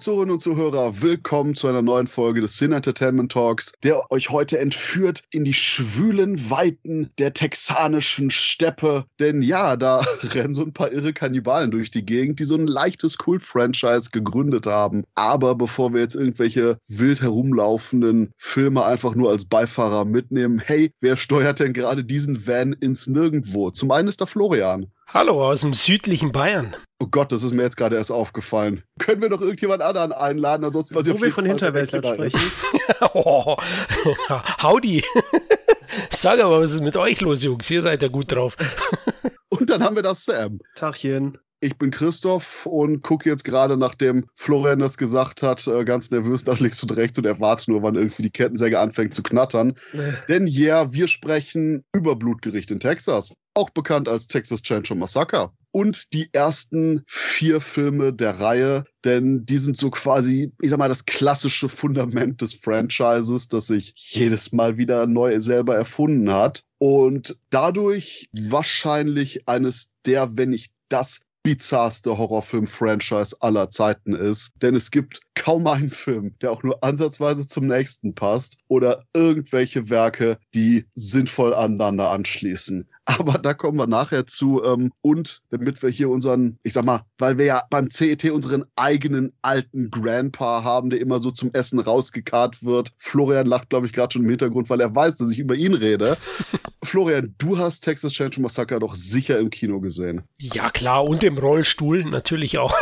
Zuhörerinnen und Zuhörer, willkommen zu einer neuen Folge des Sin Entertainment Talks, der euch heute entführt in die schwülen Weiten der texanischen Steppe. Denn ja, da rennen so ein paar irre Kannibalen durch die Gegend, die so ein leichtes Kult-Franchise gegründet haben. Aber bevor wir jetzt irgendwelche wild herumlaufenden Filme einfach nur als Beifahrer mitnehmen, hey, wer steuert denn gerade diesen Van ins Nirgendwo? Zum einen ist da Florian. Hallo aus dem südlichen Bayern. Oh Gott, das ist mir jetzt gerade erst aufgefallen. Können wir doch irgendjemand anderen einladen? Ansonsten was Wo wir von Hinterwäldlern sprechen. oh, howdy. Sag aber, was ist mit euch los, Jungs? Ihr seid ja gut drauf. Und dann haben wir das Sam. Tachchen. Ich bin Christoph und gucke jetzt gerade, nachdem Florian das gesagt hat, äh, ganz nervös nach links und rechts und erwarte nur, wann irgendwie die Kettensäge anfängt zu knattern. Denn ja, yeah, wir sprechen über Blutgericht in Texas, auch bekannt als Texas Chainsaw Massacre. Und die ersten vier Filme der Reihe, denn die sind so quasi, ich sag mal, das klassische Fundament des Franchises, das sich jedes Mal wieder neu selber erfunden hat. Und dadurch wahrscheinlich eines der, wenn nicht das bizarrste Horrorfilm-Franchise aller Zeiten ist. Denn es gibt kaum einen Film, der auch nur ansatzweise zum nächsten passt oder irgendwelche Werke, die sinnvoll aneinander anschließen. Aber da kommen wir nachher zu. Ähm, und damit wir hier unseren, ich sag mal, weil wir ja beim CET unseren eigenen alten Grandpa haben, der immer so zum Essen rausgekarrt wird. Florian lacht, glaube ich, gerade schon im Hintergrund, weil er weiß, dass ich über ihn rede. Florian, du hast Texas Chainsaw Massacre doch sicher im Kino gesehen. Ja, klar. Und im Rollstuhl natürlich auch.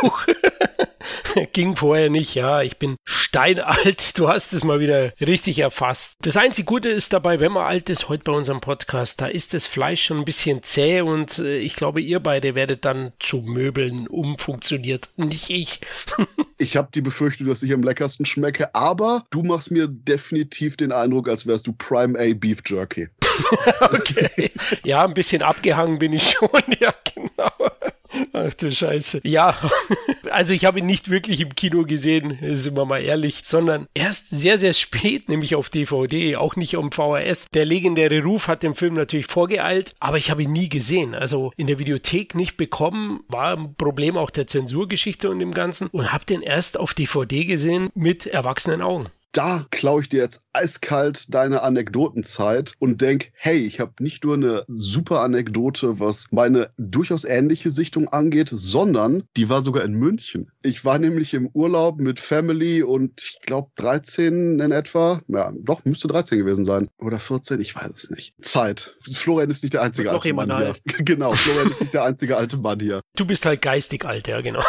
Ging vorher nicht, ja. Ich bin steinalt. Du hast es mal wieder richtig erfasst. Das einzige Gute ist dabei, wenn man alt ist, heute bei unserem Podcast, da ist das Fleisch schon ein bisschen zäh und äh, ich glaube, ihr beide werdet dann zu Möbeln umfunktioniert. Nicht ich. ich habe die Befürchtung, dass ich am leckersten schmecke, aber du machst mir definitiv den Eindruck, als wärst du Prime A Beef Jerky. okay. Ja, ein bisschen abgehangen bin ich schon, ja, genau. Ach du Scheiße. Ja, also ich habe ihn nicht wirklich im Kino gesehen, sind wir mal ehrlich, sondern erst sehr, sehr spät, nämlich auf DVD, auch nicht um VHS. Der legendäre Ruf hat den Film natürlich vorgeeilt, aber ich habe ihn nie gesehen. Also in der Videothek nicht bekommen, war ein Problem auch der Zensurgeschichte und dem Ganzen und habe den erst auf DVD gesehen mit erwachsenen Augen da klaue ich dir jetzt eiskalt deine Anekdotenzeit und denk, hey, ich habe nicht nur eine super Anekdote, was meine durchaus ähnliche Sichtung angeht, sondern die war sogar in München. Ich war nämlich im Urlaub mit Family und ich glaube 13 in etwa. Ja, doch, müsste 13 gewesen sein. Oder 14, ich weiß es nicht. Zeit. Florian ist nicht der einzige alte Mann alt. hier. Genau, Florian ist nicht der einzige alte Mann hier. Du bist halt geistig alt, ja, genau.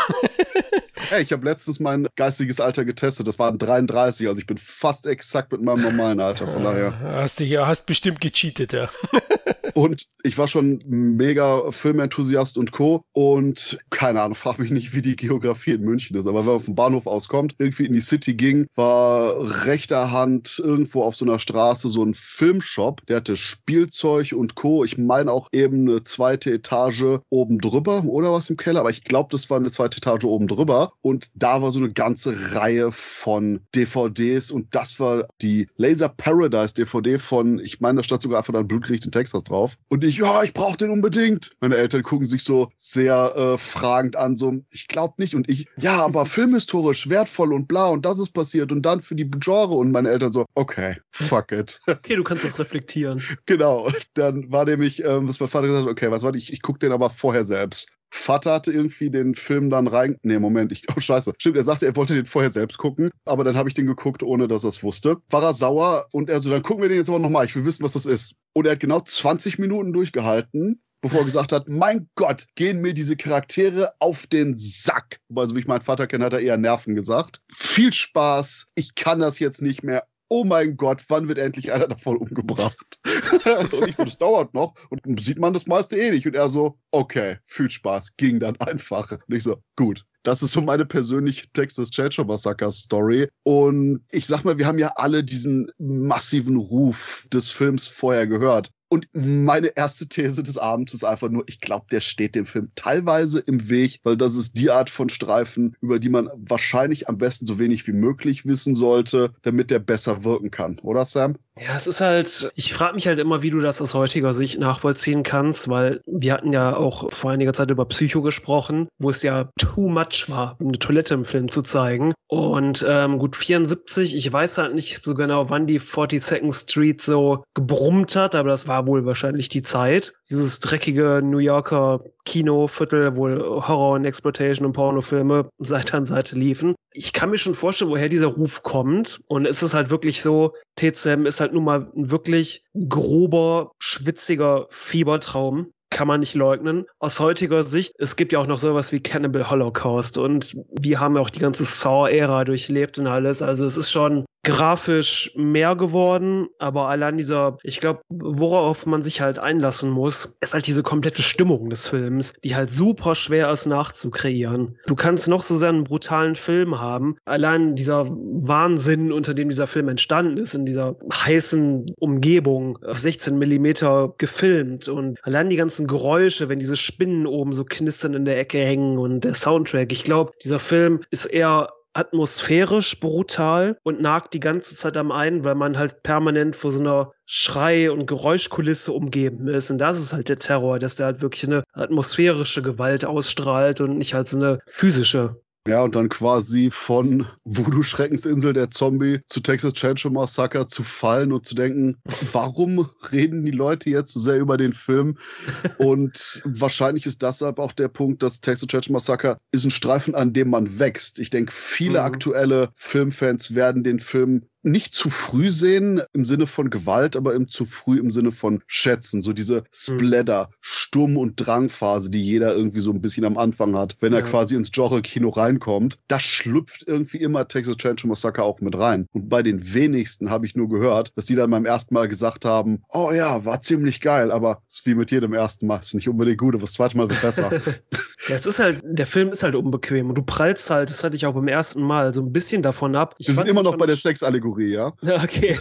Hey, ich habe letztens mein geistiges Alter getestet. Das waren 33, also ich bin fast exakt mit meinem normalen Alter. Von daher. Hast du ja, hast bestimmt gecheatet, ja. und ich war schon mega Filmenthusiast und Co. Und keine Ahnung, frag mich nicht, wie die Geografie in München ist. Aber wenn man vom Bahnhof auskommt, irgendwie in die City ging, war rechter Hand irgendwo auf so einer Straße so ein Filmshop. Der hatte Spielzeug und Co. Ich meine auch eben eine zweite Etage oben drüber oder was im Keller. Aber ich glaube, das war eine zweite Etage oben drüber. Und da war so eine ganze Reihe von DVDs. Und das war die Laser Paradise DVD von, ich meine, da stand sogar einfach ein Blutgericht in Texas drauf. Und ich, ja, ich brauche den unbedingt. Meine Eltern gucken sich so sehr äh, fragend an, so, ich glaube nicht. Und ich, ja, aber filmhistorisch wertvoll und bla und das ist passiert und dann für die Genre. Und meine Eltern so, okay, fuck it. Okay, du kannst das reflektieren. genau. Dann war nämlich, ähm, was mein Vater gesagt hat, okay, was war ich, ich gucke den aber vorher selbst. Vater hatte irgendwie den Film dann rein. Nee, Moment, ich. Oh, scheiße. Stimmt, er sagte, er wollte den vorher selbst gucken, aber dann habe ich den geguckt, ohne dass er es wusste. War er sauer und er so, dann gucken wir den jetzt aber nochmal. Ich will wissen, was das ist. Und er hat genau 20 Minuten durchgehalten, bevor er gesagt hat, mein Gott, gehen mir diese Charaktere auf den Sack. Also wie ich meinen Vater kenne, hat er eher Nerven gesagt. Viel Spaß, ich kann das jetzt nicht mehr oh mein Gott, wann wird endlich einer davon umgebracht? und ich so, das dauert noch und sieht man das meiste eh nicht. Und er so, okay, viel Spaß, ging dann einfach. Und ich so, gut. Das ist so meine persönliche Texas Chainsaw Massacre Story. Und ich sag mal, wir haben ja alle diesen massiven Ruf des Films vorher gehört. Und meine erste These des Abends ist einfach nur, ich glaube, der steht dem Film teilweise im Weg, weil das ist die Art von Streifen, über die man wahrscheinlich am besten so wenig wie möglich wissen sollte, damit der besser wirken kann. Oder Sam? Ja, es ist halt, ich frage mich halt immer, wie du das aus heutiger Sicht nachvollziehen kannst, weil wir hatten ja auch vor einiger Zeit über Psycho gesprochen, wo es ja too much war, eine Toilette im Film zu zeigen. Und ähm, gut 74, ich weiß halt nicht so genau, wann die 42nd Street so gebrummt hat, aber das war wohl wahrscheinlich die Zeit. Dieses dreckige New Yorker Kinoviertel, wo Horror und Exploitation und Pornofilme Seite an Seite liefen. Ich kann mir schon vorstellen, woher dieser Ruf kommt. Und es ist halt wirklich so, TCM ist halt nun mal ein wirklich grober, schwitziger Fiebertraum kann man nicht leugnen. Aus heutiger Sicht, es gibt ja auch noch sowas wie Cannibal Holocaust und wir haben ja auch die ganze Saw-Ära durchlebt und alles. Also es ist schon grafisch mehr geworden, aber allein dieser, ich glaube, worauf man sich halt einlassen muss, ist halt diese komplette Stimmung des Films, die halt super schwer ist nachzukreieren. Du kannst noch so sehr einen brutalen Film haben, allein dieser Wahnsinn, unter dem dieser Film entstanden ist, in dieser heißen Umgebung, auf 16 Millimeter gefilmt und allein die ganzen Geräusche, wenn diese Spinnen oben so knistern in der Ecke hängen und der Soundtrack, ich glaube, dieser Film ist eher atmosphärisch brutal und nagt die ganze Zeit am einen, weil man halt permanent vor so einer Schrei- und Geräuschkulisse umgeben ist. Und das ist halt der Terror, dass der halt wirklich eine atmosphärische Gewalt ausstrahlt und nicht halt so eine physische. Ja, und dann quasi von Voodoo Schreckensinsel der Zombie zu Texas Chainsaw Massacre zu fallen und zu denken, warum reden die Leute jetzt so sehr über den Film? Und wahrscheinlich ist deshalb auch der Punkt, dass Texas Chainsaw Massacre ist ein Streifen, an dem man wächst. Ich denke, viele mhm. aktuelle Filmfans werden den Film nicht zu früh sehen im Sinne von Gewalt, aber im zu früh im Sinne von Schätzen. So diese Splatter, Sturm- und Drangphase, die jeder irgendwie so ein bisschen am Anfang hat, wenn er quasi ins Genre-Kino reinkommt. Da schlüpft irgendwie immer Texas Chainsaw Massacre auch mit rein. Und bei den wenigsten habe ich nur gehört, dass die dann beim ersten Mal gesagt haben, oh ja, war ziemlich geil, aber es ist wie mit jedem ersten Mal. Ist nicht unbedingt gut, aber das zweite Mal wird besser. ja, es ist halt, der Film ist halt unbequem und du prallst halt, das hatte ich auch beim ersten Mal, so ein bisschen davon ab. Ich Wir sind immer noch bei der Sexallegorie Kategorie, ja? Okay.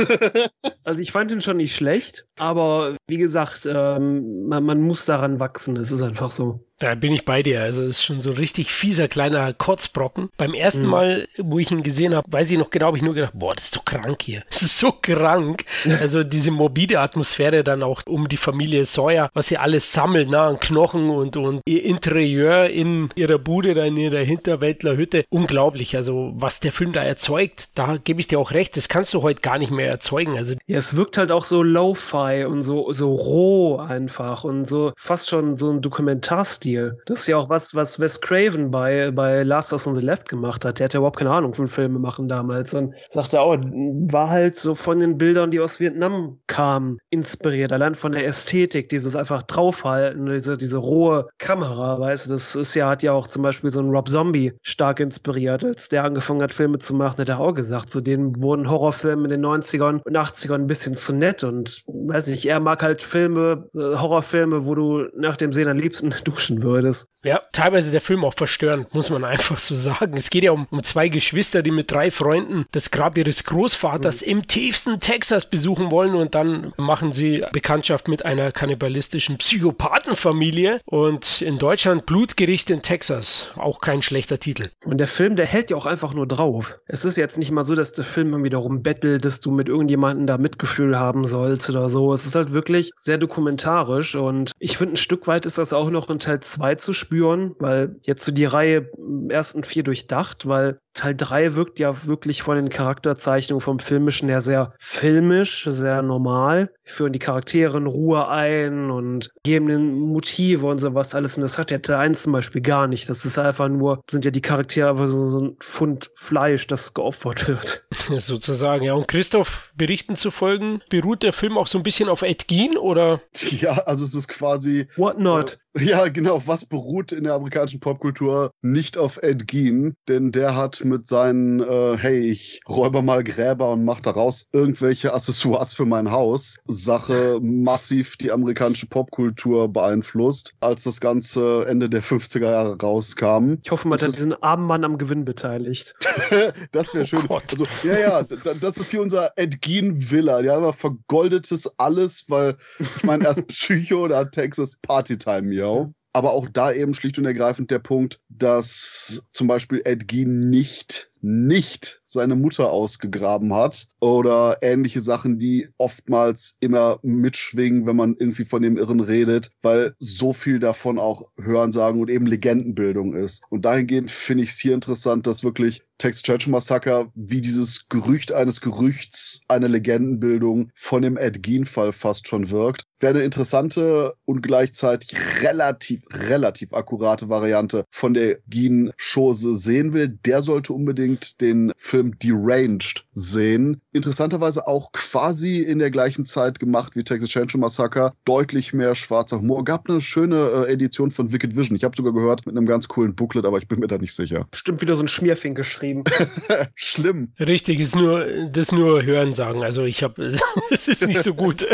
also ich fand ihn schon nicht schlecht, aber wie gesagt, ähm, man, man muss daran wachsen. Es ist einfach so. Da bin ich bei dir. Also es ist schon so ein richtig fieser kleiner Kotzbrocken. Beim ersten mhm. Mal, wo ich ihn gesehen habe, weiß ich noch genau, habe ich nur gedacht, boah, das ist doch krank hier. Das ist so krank. Also diese morbide Atmosphäre dann auch um die Familie Sawyer, was sie alles sammeln, ne, an Knochen und, und ihr Interieur in ihrer Bude, da in ihrer Hinterwäldlerhütte. Unglaublich. Also was der Film da erzeugt, da gebe ich dir auch recht, das kannst du heute gar nicht mehr erzeugen. Also ja, es wirkt halt auch so lo-fi und so, so roh einfach und so fast schon so ein Dokumentarstil Stil. Das ist ja auch was, was Wes Craven bei, bei Last of Us on the Left gemacht hat. Der hatte überhaupt keine Ahnung von Filme machen damals und sagte auch, war halt so von den Bildern, die aus Vietnam kamen, inspiriert. Allein von der Ästhetik, dieses einfach draufhalten, diese, diese rohe Kamera, weißt du, das ist ja, hat ja auch zum Beispiel so ein Rob Zombie stark inspiriert. Als der angefangen hat, Filme zu machen, hat er auch gesagt, so denen wurden Horrorfilme in den 90ern und 80ern ein bisschen zu nett und weiß nicht, er mag halt Filme, äh, Horrorfilme, wo du nach dem Sehen am liebsten duschen würdest. Ja, teilweise der Film auch verstörend, muss man einfach so sagen. Es geht ja um, um zwei Geschwister, die mit drei Freunden das Grab ihres Großvaters mhm. im tiefsten Texas besuchen wollen und dann machen sie Bekanntschaft mit einer kannibalistischen Psychopathenfamilie und in Deutschland Blutgericht in Texas. Auch kein schlechter Titel. Und der Film, der hält ja auch einfach nur drauf. Es ist jetzt nicht mal so, dass der Film irgendwie darum bettelt, dass du mit irgendjemandem da Mitgefühl haben sollst oder so. Es ist halt wirklich sehr dokumentarisch und ich finde, ein Stück weit ist das auch noch in Teil 2 zu spüren, weil jetzt so die Reihe ersten vier durchdacht, weil Teil 3 wirkt ja wirklich von den Charakterzeichnungen vom Filmischen her sehr filmisch, sehr normal. Führen die Charaktere in Ruhe ein und geben den Motive und sowas alles. Und das hat der Teil 1 zum Beispiel gar nicht. Das ist einfach nur, sind ja die Charaktere einfach so, so ein Pfund Fleisch, das geopfert wird. Sozusagen, ja. Und Christoph, Berichten zu folgen, beruht der Film auch so ein bisschen auf Ed Gein oder? Ja, also es ist quasi. What not? Äh, ja, genau. Was beruht in der amerikanischen Popkultur nicht auf Ed Gein? Denn der hat mit seinen, äh, hey, ich räuber mal Gräber und mach daraus irgendwelche Accessoires für mein Haus, Sache massiv die amerikanische Popkultur beeinflusst, als das Ganze Ende der 50er Jahre rauskam. Ich hoffe, man hat diesen armen Mann am Gewinn beteiligt. das wäre schön. Oh also, ja, ja, das ist hier unser Ed Gein Villa. Die haben ja vergoldetes alles, weil ich meine, erst Psycho oder Texas Partytime, yo. Aber auch da eben schlicht und ergreifend der Punkt, dass zum Beispiel Ed Gein nicht nicht seine Mutter ausgegraben hat oder ähnliche Sachen, die oftmals immer mitschwingen, wenn man irgendwie von dem Irren redet, weil so viel davon auch Hörensagen und eben Legendenbildung ist. Und dahingehend finde ich es hier interessant, dass wirklich Texas Churchill Massaker wie dieses Gerücht eines Gerüchts, eine Legendenbildung von dem Ed Gein-Fall fast schon wirkt. Wäre eine interessante und gleichzeitig relativ, relativ akkurate Variante von der Gein-Chose sehen will, der sollte unbedingt den Film Deranged sehen. Interessanterweise auch quasi in der gleichen Zeit gemacht wie Texas Chainsaw Massacre. Deutlich mehr schwarzer Humor. Gab eine schöne äh, Edition von Wicked Vision. Ich habe sogar gehört mit einem ganz coolen Booklet, aber ich bin mir da nicht sicher. Bestimmt wieder so ein Schmierfink geschrieben. Schlimm. Richtig, ist nur das nur Hören sagen. Also ich habe, es ist nicht so gut.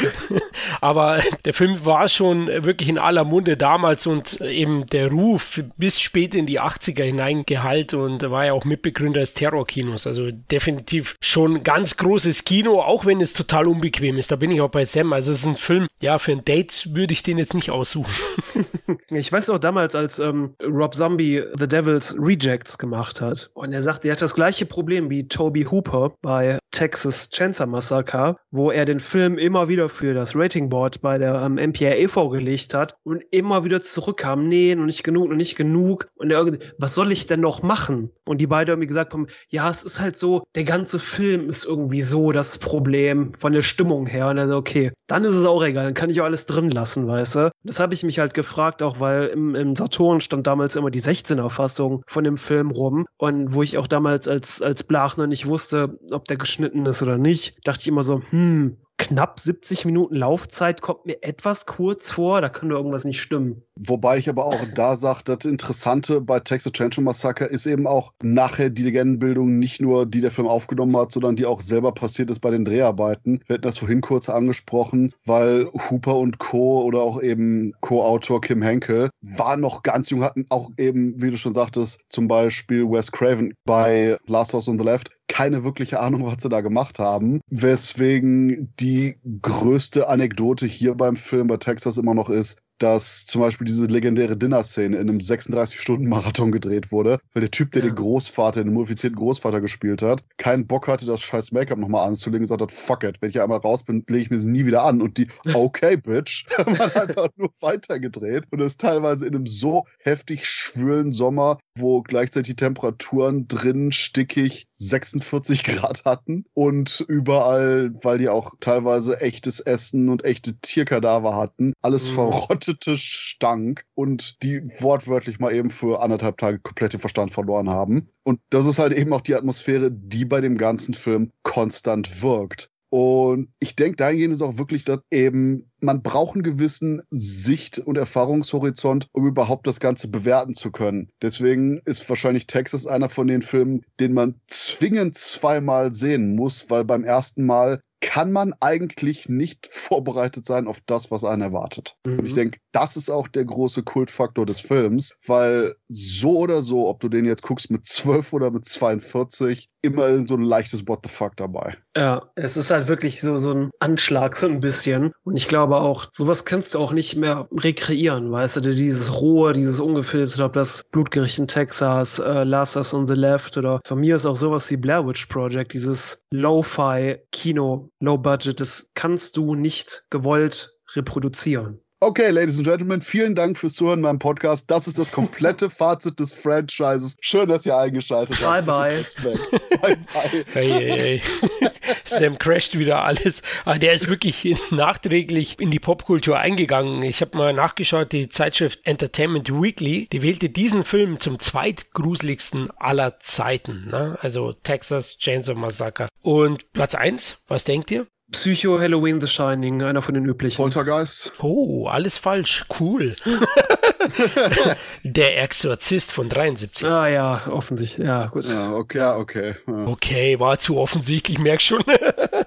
Aber der Film war schon wirklich in aller Munde damals und eben der Ruf bis spät in die 80er hinein gehalt und war ja auch Mitbegründer des Terrorkinos. Also definitiv schon ganz großes Kino, auch wenn es total unbequem ist. Da bin ich auch bei Sam. Also es ist ein Film, ja, für ein Date würde ich den jetzt nicht aussuchen. ich weiß auch damals, als ähm, Rob Zombie The Devil's Rejects gemacht hat und er sagt, er hat das gleiche Problem wie Toby Hooper bei Texas Chainsaw Massacre, wo er den Film immer wieder für das Rating Board bei der ähm, MPAA vorgelegt hat und immer wieder zurückkam, nee, noch nicht genug, noch nicht genug. Und er was soll ich denn noch machen? Und die beiden irgendwie gesagt haben, ja, es ist halt so, der ganze Film ist irgendwie so das Problem von der Stimmung her. Und er so, okay, dann ist es auch egal, dann kann ich auch alles drin lassen, weißt du? Das habe ich mich halt gefragt, auch weil im, im Saturn stand damals immer die 16er Fassung von dem Film rum. Und wo ich auch damals als, als Blach noch nicht wusste, ob der geschnitten ist oder nicht, dachte ich immer so, hm, knapp 70 Minuten Laufzeit kommt mir etwas kurz vor, da könnte irgendwas nicht stimmen. Wobei ich aber auch da sage, das Interessante bei Texas Chainsaw Massacre ist eben auch nachher die Legendenbildung nicht nur, die der Film aufgenommen hat, sondern die auch selber passiert ist bei den Dreharbeiten. Wir hatten das vorhin kurz angesprochen, weil Hooper und Co. oder auch eben Co-Autor Kim Henkel waren noch ganz jung, hatten auch eben, wie du schon sagtest, zum Beispiel Wes Craven bei Last House on the Left keine wirkliche Ahnung, was sie da gemacht haben. Weswegen die größte Anekdote hier beim Film bei Texas immer noch ist, dass zum Beispiel diese legendäre Dinner-Szene in einem 36-Stunden-Marathon gedreht wurde, weil der Typ, der ja. den Großvater, den mumifizierten Großvater gespielt hat, keinen Bock hatte, das scheiß Make-up nochmal anzulegen, gesagt hat, fuck it, wenn ich einmal raus bin, lege ich mir es nie wieder an. Und die, okay, Bitch, hat einfach nur weitergedreht und es teilweise in einem so heftig schwülen Sommer, wo gleichzeitig die Temperaturen drinnen stickig 46 Grad hatten und überall, weil die auch teilweise echtes Essen und echte Tierkadaver hatten, alles mhm. verrottet vergiftete Stank und die wortwörtlich mal eben für anderthalb Tage komplett den Verstand verloren haben. Und das ist halt eben auch die Atmosphäre, die bei dem ganzen Film konstant wirkt. Und ich denke, dahingehend ist auch wirklich, dass eben man braucht einen gewissen Sicht- und Erfahrungshorizont, um überhaupt das Ganze bewerten zu können. Deswegen ist wahrscheinlich Texas einer von den Filmen, den man zwingend zweimal sehen muss, weil beim ersten Mal kann man eigentlich nicht vorbereitet sein auf das, was einen erwartet. Mhm. Und ich mhm. denke, das ist auch der große Kultfaktor des Films, weil so oder so, ob du den jetzt guckst mit 12 oder mit 42, immer so ein leichtes What the fuck dabei. Ja, es ist halt wirklich so, so ein Anschlag, so ein bisschen. Und ich glaube auch, sowas kannst du auch nicht mehr rekreieren, weißt du, dieses Rohe, dieses Ungefilterte, ob das Blutgericht in Texas, äh, Last of on the Left oder von mir ist auch sowas wie Blair Witch Project, dieses Lo-Fi-Kino, Low-Budget, das kannst du nicht gewollt reproduzieren. Okay, Ladies and Gentlemen, vielen Dank fürs Zuhören in meinem Podcast. Das ist das komplette Fazit des Franchises. Schön, dass ihr eingeschaltet habt. Bye, bye. bye, bye. Hey, hey, hey. Sam crasht wieder alles. Aber ah, der ist wirklich nachträglich in die Popkultur eingegangen. Ich habe mal nachgeschaut, die Zeitschrift Entertainment Weekly, die wählte diesen Film zum zweitgruseligsten aller Zeiten. Ne? Also Texas Chainsaw Massacre. Und Platz 1, was denkt ihr? Psycho Halloween The Shining, einer von den üblichen. Poltergeist. Oh, alles falsch. Cool. Der Exorzist von 73. Ah ja, offensichtlich. Ja, gut. Ja, okay, ja, okay. Ja. Okay, war zu offensichtlich, merk schon.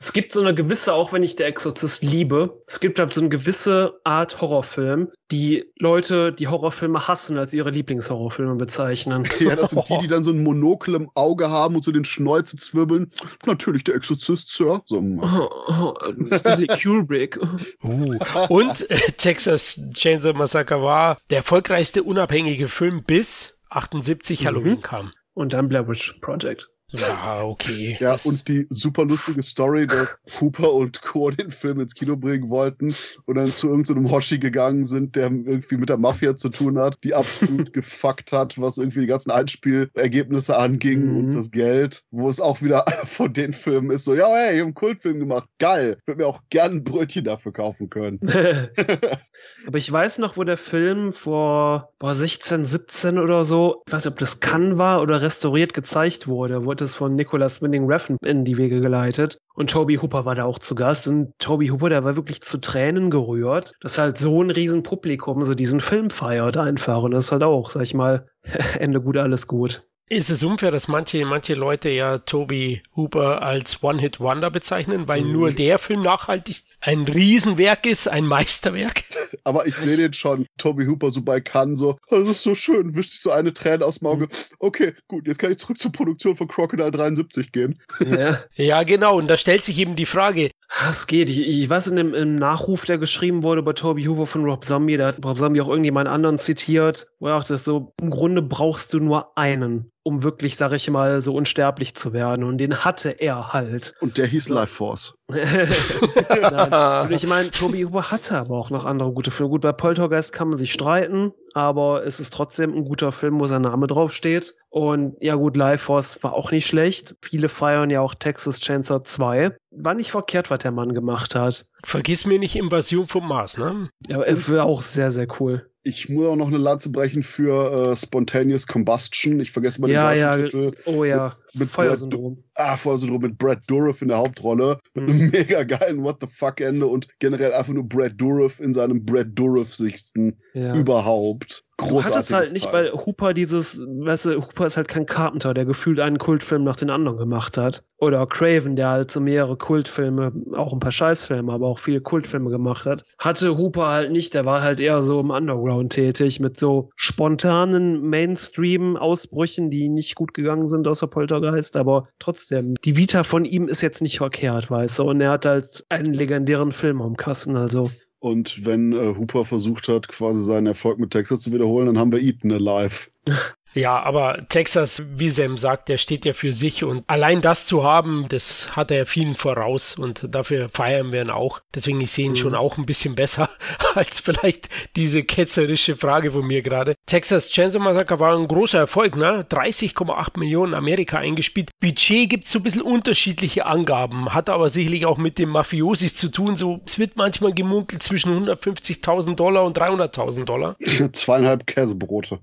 es gibt so eine gewisse, auch wenn ich der Exorzist liebe, es gibt halt so eine gewisse Art Horrorfilm, die Leute, die Horrorfilme hassen, als ihre Lieblingshorrorfilme bezeichnen. Ja, das sind die, die dann so ein Monokel im Auge haben und so den Schnäuze zwirbeln. Natürlich der Exorzist, Sir. So. Oh, oh, Stanley Kubrick. Uh. Und äh, Texas Chainsaw Massacre war der erfolgreichste unabhängige Film bis 78 mhm. Halloween kam. Und dann Blair Witch Project. Ja, okay. Ja, das und die super lustige Story, dass Hooper und Co. den Film ins Kino bringen wollten und dann zu irgendeinem Hoshi gegangen sind, der irgendwie mit der Mafia zu tun hat, die absolut gefuckt hat, was irgendwie die ganzen Einspielergebnisse anging mhm. und das Geld, wo es auch wieder von den Filmen ist, so, ja, hey, ich habe einen Kultfilm gemacht, geil, würde mir auch gern ein Brötchen dafür kaufen können. Aber ich weiß noch, wo der Film vor boah, 16, 17 oder so, ich weiß nicht, ob das Cannes war oder restauriert gezeigt wurde, wurde es von Nicholas Winning Refn in die Wege geleitet. Und Toby Hooper war da auch zu Gast. Und Toby Hooper, der war wirklich zu Tränen gerührt, dass halt so ein Riesenpublikum so diesen Film feiert einfach. Und das ist halt auch, sag ich mal, Ende gut, alles gut. Ist es unfair, dass manche, manche Leute ja Toby Hooper als One-Hit-Wonder bezeichnen, weil mhm. nur der Film nachhaltig ein Riesenwerk ist, ein Meisterwerk? Aber ich sehe den schon, Toby Hooper so bei Cannes so, oh, das ist so schön, wischt sich so eine Träne aus dem Auge. Okay, gut, jetzt kann ich zurück zur Produktion von Crocodile 73 gehen. Ja, ja genau, und da stellt sich eben die Frage, das geht. Ich, ich weiß, in dem im Nachruf, der geschrieben wurde bei Toby Hoover von Rob Zombie, da hat Rob Zombie auch irgendjemand anderen zitiert, wo er auch das so, im Grunde brauchst du nur einen, um wirklich, sag ich mal, so unsterblich zu werden. Und den hatte er halt. Und der hieß Life Force. Und ich meine, Toby Hooper hatte aber auch noch andere gute Filme. Gut, bei Poltergeist kann man sich streiten, aber es ist trotzdem ein guter Film, wo sein Name draufsteht. Und ja gut, Life Force war auch nicht schlecht. Viele feiern ja auch Texas Chainsaw 2. War nicht verkehrt, was der Mann gemacht hat. Vergiss mir nicht Invasion vom Mars, ne? Ja, er war auch sehr, sehr cool. Ich muss auch noch eine Lanze brechen für äh, Spontaneous Combustion. Ich vergesse mal den ja, deutschen ja. Titel. Oh ja, mit, Feuersyndrom. ah, Feuersyndrom mit Brad Dourif in der Hauptrolle. Mit einem mhm. mega geilen What the fuck Ende und generell einfach nur Brad Dourif in seinem Brad Dourif-Sichten ja. überhaupt. Großartiges du hattest halt nicht, weil Hooper dieses, weißt du, Hooper ist halt kein Carpenter, der gefühlt einen Kultfilm nach den anderen gemacht hat. Oder Craven, der halt so mehrere Kultfilme, auch ein paar Scheißfilme, aber auch viele Kultfilme gemacht hat. Hatte Hooper halt nicht, der war halt eher so im Underground tätig, mit so spontanen Mainstream-Ausbrüchen, die nicht gut gegangen sind außer Poltergeist, aber trotzdem, die Vita von ihm ist jetzt nicht verkehrt, weißt du, und er hat halt einen legendären Film am Kassen, also und wenn äh, Hooper versucht hat, quasi seinen Erfolg mit Texas zu wiederholen, dann haben wir Eaton Alive. Ja, aber Texas, wie Sam sagt, der steht ja für sich und allein das zu haben, das hat er vielen voraus und dafür feiern wir ihn auch. Deswegen, ich sehe ihn mhm. schon auch ein bisschen besser als vielleicht diese ketzerische Frage von mir gerade. Texas Chainsaw Massacre war ein großer Erfolg, ne? 30,8 Millionen Amerika eingespielt. Budget gibt's so ein bisschen unterschiedliche Angaben, hat aber sicherlich auch mit den Mafiosis zu tun. So, es wird manchmal gemunkelt zwischen 150.000 Dollar und 300.000 Dollar. Zweieinhalb Käsebrote.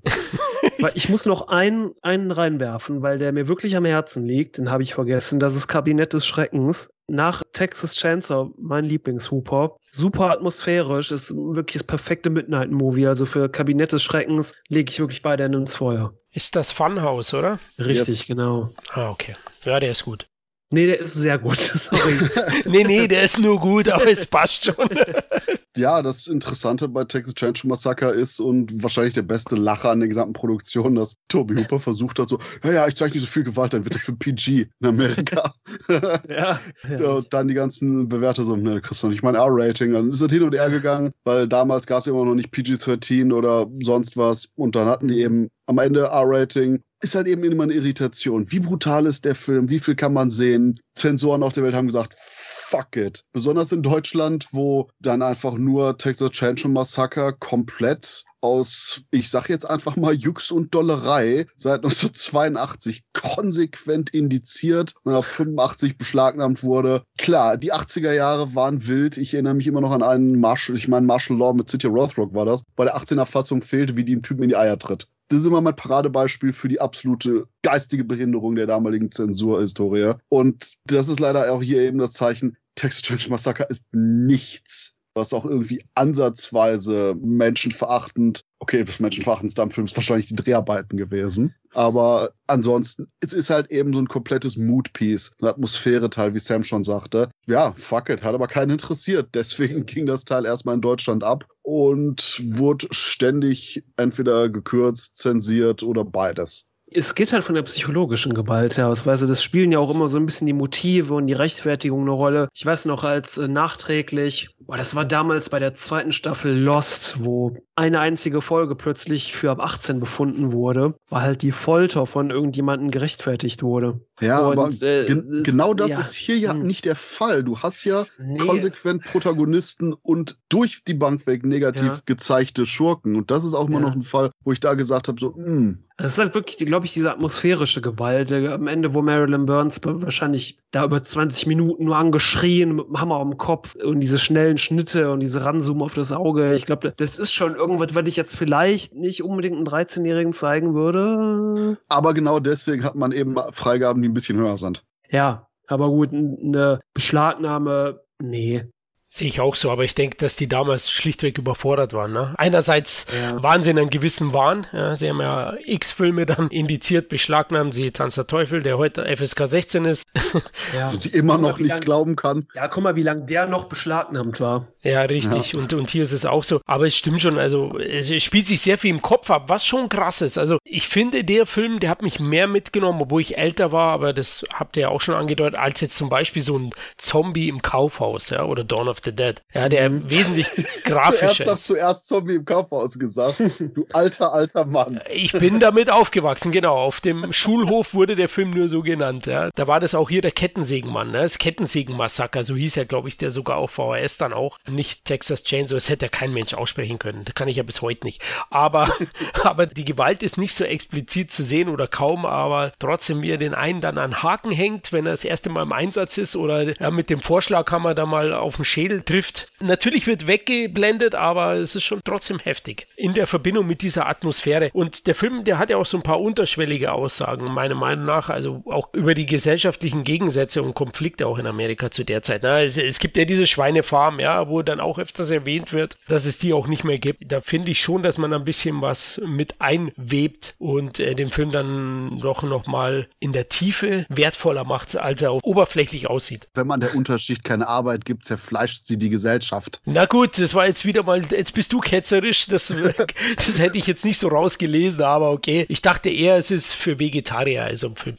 ich muss muss noch einen, einen reinwerfen, weil der mir wirklich am Herzen liegt. Den habe ich vergessen. Das ist Kabinett des Schreckens. Nach Texas Chainsaw, mein Lieblingshooper. Super atmosphärisch, ist wirklich das perfekte Midnight-Movie. Also für Kabinett des Schreckens lege ich wirklich beide ins Feuer. Ist das Funhouse, oder? Richtig, yes. genau. Ah, okay. Ja, der ist gut. Nee, der ist sehr gut. Sorry. nee, nee, der ist nur gut, aber es passt schon. ja, das Interessante bei Texas Chainsaw Massacre ist und wahrscheinlich der beste Lacher an der gesamten Produktion, dass Toby Hooper versucht hat, so, ja, ja, ich zeige nicht so viel Gewalt, dann wird der Film PG in Amerika. ja, ja. Und dann die ganzen Bewerter so, ne, kriegst du nicht mein R-Rating. Dann ist das hin und her gegangen, weil damals gab es immer noch nicht PG-13 oder sonst was. Und dann hatten die eben am Ende R-Rating ist halt eben immer eine Irritation. Wie brutal ist der Film? Wie viel kann man sehen? Zensoren auf der Welt haben gesagt, fuck it. Besonders in Deutschland, wo dann einfach nur Texas Chainsaw Massacre komplett aus, ich sag jetzt einfach mal Jux und Dollerei seit 1982 konsequent indiziert und auf 85 beschlagnahmt wurde. Klar, die 80er Jahre waren wild. Ich erinnere mich immer noch an einen Marshall, ich meine Marshall Law mit City Rothrock war das. Bei der 18er Fassung fehlte, wie die im Typen in die Eier tritt. Das ist immer mein Paradebeispiel für die absolute geistige Behinderung der damaligen Zensurhistorie. Und das ist leider auch hier eben das Zeichen, Texas Chainsaw Massacre ist nichts was auch irgendwie ansatzweise menschenverachtend, okay, das menschenverachtendste am Film ist wahrscheinlich die Dreharbeiten gewesen, aber ansonsten, es ist halt eben so ein komplettes Moodpiece, ein Atmosphäre-Teil, wie Sam schon sagte. Ja, fuck it, hat aber keinen interessiert, deswegen ging das Teil erstmal in Deutschland ab und wurde ständig entweder gekürzt, zensiert oder beides. Es geht halt von der psychologischen Gewalt her aus, weil das spielen ja auch immer so ein bisschen die Motive und die Rechtfertigung eine Rolle. Ich weiß noch, als äh, nachträglich, boah, das war damals bei der zweiten Staffel Lost, wo eine einzige Folge plötzlich für ab 18 befunden wurde, war halt die Folter von irgendjemandem gerechtfertigt wurde. Ja, und, aber äh, gen genau das ja. ist hier ja hm. nicht der Fall. Du hast ja nee, konsequent Protagonisten und durch die Bank weg negativ ja. gezeigte Schurken. Und das ist auch immer ja. noch ein Fall, wo ich da gesagt habe, so, mh, es ist halt wirklich, glaube ich, diese atmosphärische Gewalt. Am Ende, wo Marilyn Burns wahrscheinlich da über 20 Minuten nur angeschrien mit dem Hammer am Kopf und diese schnellen Schnitte und diese Ranzoom auf das Auge. Ich glaube, das ist schon irgendwas, was ich jetzt vielleicht nicht unbedingt einem 13-Jährigen zeigen würde. Aber genau deswegen hat man eben Freigaben, die ein bisschen höher sind. Ja, aber gut, eine Beschlagnahme, nee. Sehe ich auch so, aber ich denke, dass die damals schlichtweg überfordert waren. Ne? Einerseits ja. waren sie in einem gewissen Wahn. Ja, sie haben ja X-Filme dann indiziert, beschlagnahmt, sie Tanz der Teufel, der heute FSK 16 ist. Ja. Sie immer noch nicht lang, glauben kann. Ja, guck mal, wie lange der noch beschlagnahmt war. Ja, richtig. Ja. Und, und hier ist es auch so. Aber es stimmt schon, also es spielt sich sehr viel im Kopf ab, was schon krass ist. Also ich finde, der Film, der hat mich mehr mitgenommen, obwohl ich älter war, aber das habt ihr ja auch schon angedeutet, als jetzt zum Beispiel so ein Zombie im Kaufhaus, ja, oder Dawn of the Dead. Ja, der wesentlich grafischer zuerst hast du erst Zombie im Kaufhaus gesagt. Du alter, alter Mann. Ich bin damit aufgewachsen, genau. Auf dem Schulhof wurde der Film nur so genannt. Ja. Da war das auch hier der Kettensägenmann, ne? das Kettensägenmassaker, so hieß er, glaube ich, der sogar auf VHS dann auch. Nicht Texas Chainsaw, das hätte ja kein Mensch aussprechen können. Das kann ich ja bis heute nicht. Aber, aber die Gewalt ist nicht so explizit zu sehen oder kaum, aber trotzdem, wie er den einen dann an Haken hängt, wenn er das erste Mal im Einsatz ist oder ja, mit dem Vorschlaghammer da mal auf den Schädel trifft. Natürlich wird weggeblendet, aber es ist schon trotzdem heftig in der Verbindung mit dieser Atmosphäre. Und der Film, der hat ja auch so ein paar unterschwellige Aussagen, meiner Meinung nach, also auch über die gesellschaftlichen Gegensätze und Konflikte auch in Amerika zu der Zeit. Na, es, es gibt ja diese Schweinefarm, ja, wo dann auch öfters erwähnt wird, dass es die auch nicht mehr gibt. Da finde ich schon, dass man ein bisschen was mit einwebt und äh, den Film dann doch nochmal in der Tiefe wertvoller macht, als er oberflächlich aussieht. Wenn man der Unterschicht keine Arbeit gibt, zerfleischt sie die Gesellschaft. Na gut, das war jetzt wieder mal, jetzt bist du ketzerisch, das, das hätte ich jetzt nicht so rausgelesen, aber okay. Ich dachte eher, es ist für Vegetarier, also ein Film.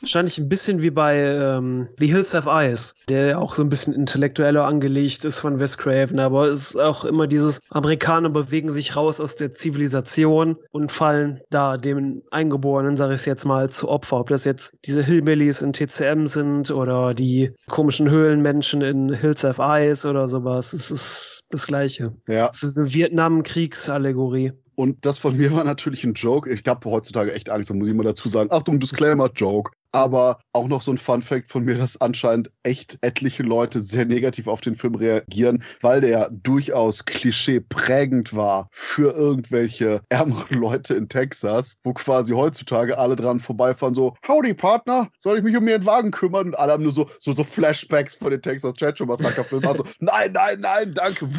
Wahrscheinlich ein bisschen wie bei ähm, The Hills Have Eyes, der auch so ein bisschen intellektueller angelegt ist von Wes Craven, aber es ist auch immer dieses Amerikaner bewegen sich raus aus der Zivilisation und fallen da dem Eingeborenen, sage ich es jetzt mal, zu Opfer. Ob das jetzt diese Hillbillies in TCM sind oder die komischen Höhlenmenschen in Hills Have Eyes oder sowas. Es ist das Gleiche. Ja. Es ist eine Vietnam-Kriegsallegorie. Und das von mir war natürlich ein Joke. Ich habe heutzutage echt Angst, da muss ich mal dazu sagen. Achtung, Disclaimer, Joke. Aber auch noch so ein Fun Fact von mir, dass anscheinend echt etliche Leute sehr negativ auf den Film reagieren, weil der durchaus klischeeprägend war für irgendwelche ärmeren Leute in Texas, wo quasi heutzutage alle dran vorbeifahren, so, howdy Partner, soll ich mich um ihren Wagen kümmern? Und alle haben nur so, so, so Flashbacks von den Texas Chainsaw Massacre Filmen. Also, nein, nein, nein, danke.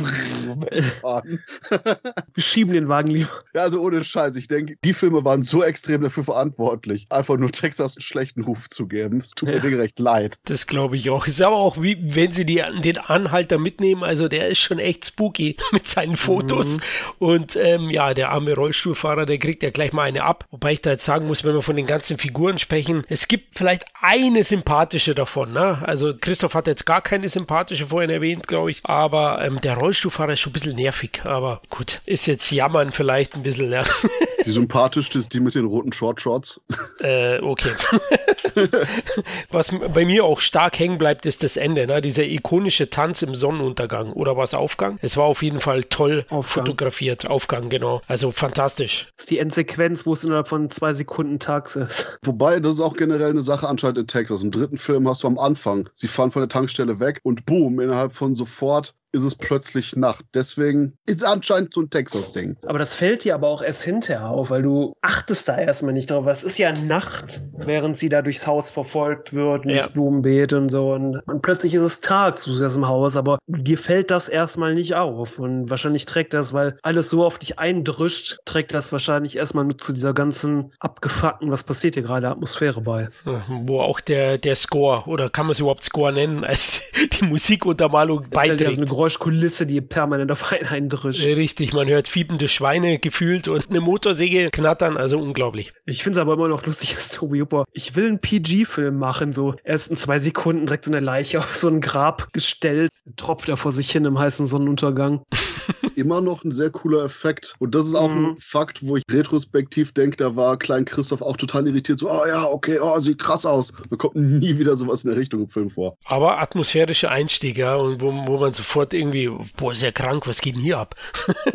Wir schieben den Wagen lieber. Ja, also ohne Scheiß. Ich denke, die Filme waren so extrem dafür verantwortlich, einfach nur Texas einen schlechten Ruf zu geben. Es tut ja. mir recht leid. Das glaube ich auch. Ist aber auch wie, wenn sie die, den Anhalter mitnehmen, also der ist schon echt spooky mit seinen Fotos. Mhm. Und ähm, ja, der arme Rollstuhlfahrer, der kriegt ja gleich mal eine ab. Wobei ich da jetzt sagen muss, wenn wir von den ganzen Figuren sprechen, es gibt vielleicht eine sympathische davon. Ne? Also Christoph hat jetzt gar keine sympathische vorhin erwähnt, glaube ich. Aber ähm, der Rollstuhlfahrer ist schon ein bisschen nervig. Aber gut, ist jetzt jammern vielleicht ein bisschen. Ja. Die sympathischste ist die mit den roten Short Shorts. Äh, okay. was bei mir auch stark hängen bleibt, ist das Ende, ne? dieser ikonische Tanz im Sonnenuntergang. Oder war es Aufgang? Es war auf jeden Fall toll Aufgang. fotografiert. Aufgang, genau. Also fantastisch. Das ist die Endsequenz, wo es innerhalb von zwei Sekunden tags ist. Wobei, das ist auch generell eine Sache anscheinend in Texas. Im dritten Film hast du am Anfang, sie fahren von der Tankstelle weg und boom, innerhalb von sofort ist es plötzlich Nacht. Deswegen ist es anscheinend so ein Texas-Ding. Aber das fällt dir aber auch erst hinterher auf, weil du achtest da erstmal nicht drauf. Es ist ja Nacht, während sie da durchs Haus verfolgt wird, ins ja. Blumenbeet und so. Und, und, plötzlich ist es Tag, aus dem Haus, aber dir fällt das erstmal nicht auf. Und wahrscheinlich trägt das, weil alles so auf dich eindrischt, trägt das wahrscheinlich erstmal nur zu dieser ganzen abgefuckten, was passiert hier gerade, Atmosphäre bei. wo auch der, der Score, oder kann man es überhaupt Score nennen, als die Musikuntermalung beiträgt. Halt ja so Geräuschkulisse, die permanent auf einen eindrischt. Richtig, man hört fiebende Schweine gefühlt und eine Motorsäge knattern, also unglaublich. Ich finde es aber immer noch lustig, dass Toby Hooper, ich will einen PG-Film machen, so erst in zwei Sekunden direkt so eine Leiche auf so ein Grab gestellt, tropft er vor sich hin im heißen Sonnenuntergang. Immer noch ein sehr cooler Effekt. Und das ist auch mhm. ein Fakt, wo ich retrospektiv denke, da war Klein Christoph auch total irritiert, so, oh ja, okay, oh, sieht krass aus. Da kommt nie wieder sowas in der Richtung im Film vor. Aber atmosphärische Einstieg, ja, und wo, wo man sofort irgendwie, boah, sehr krank, was geht denn hier ab?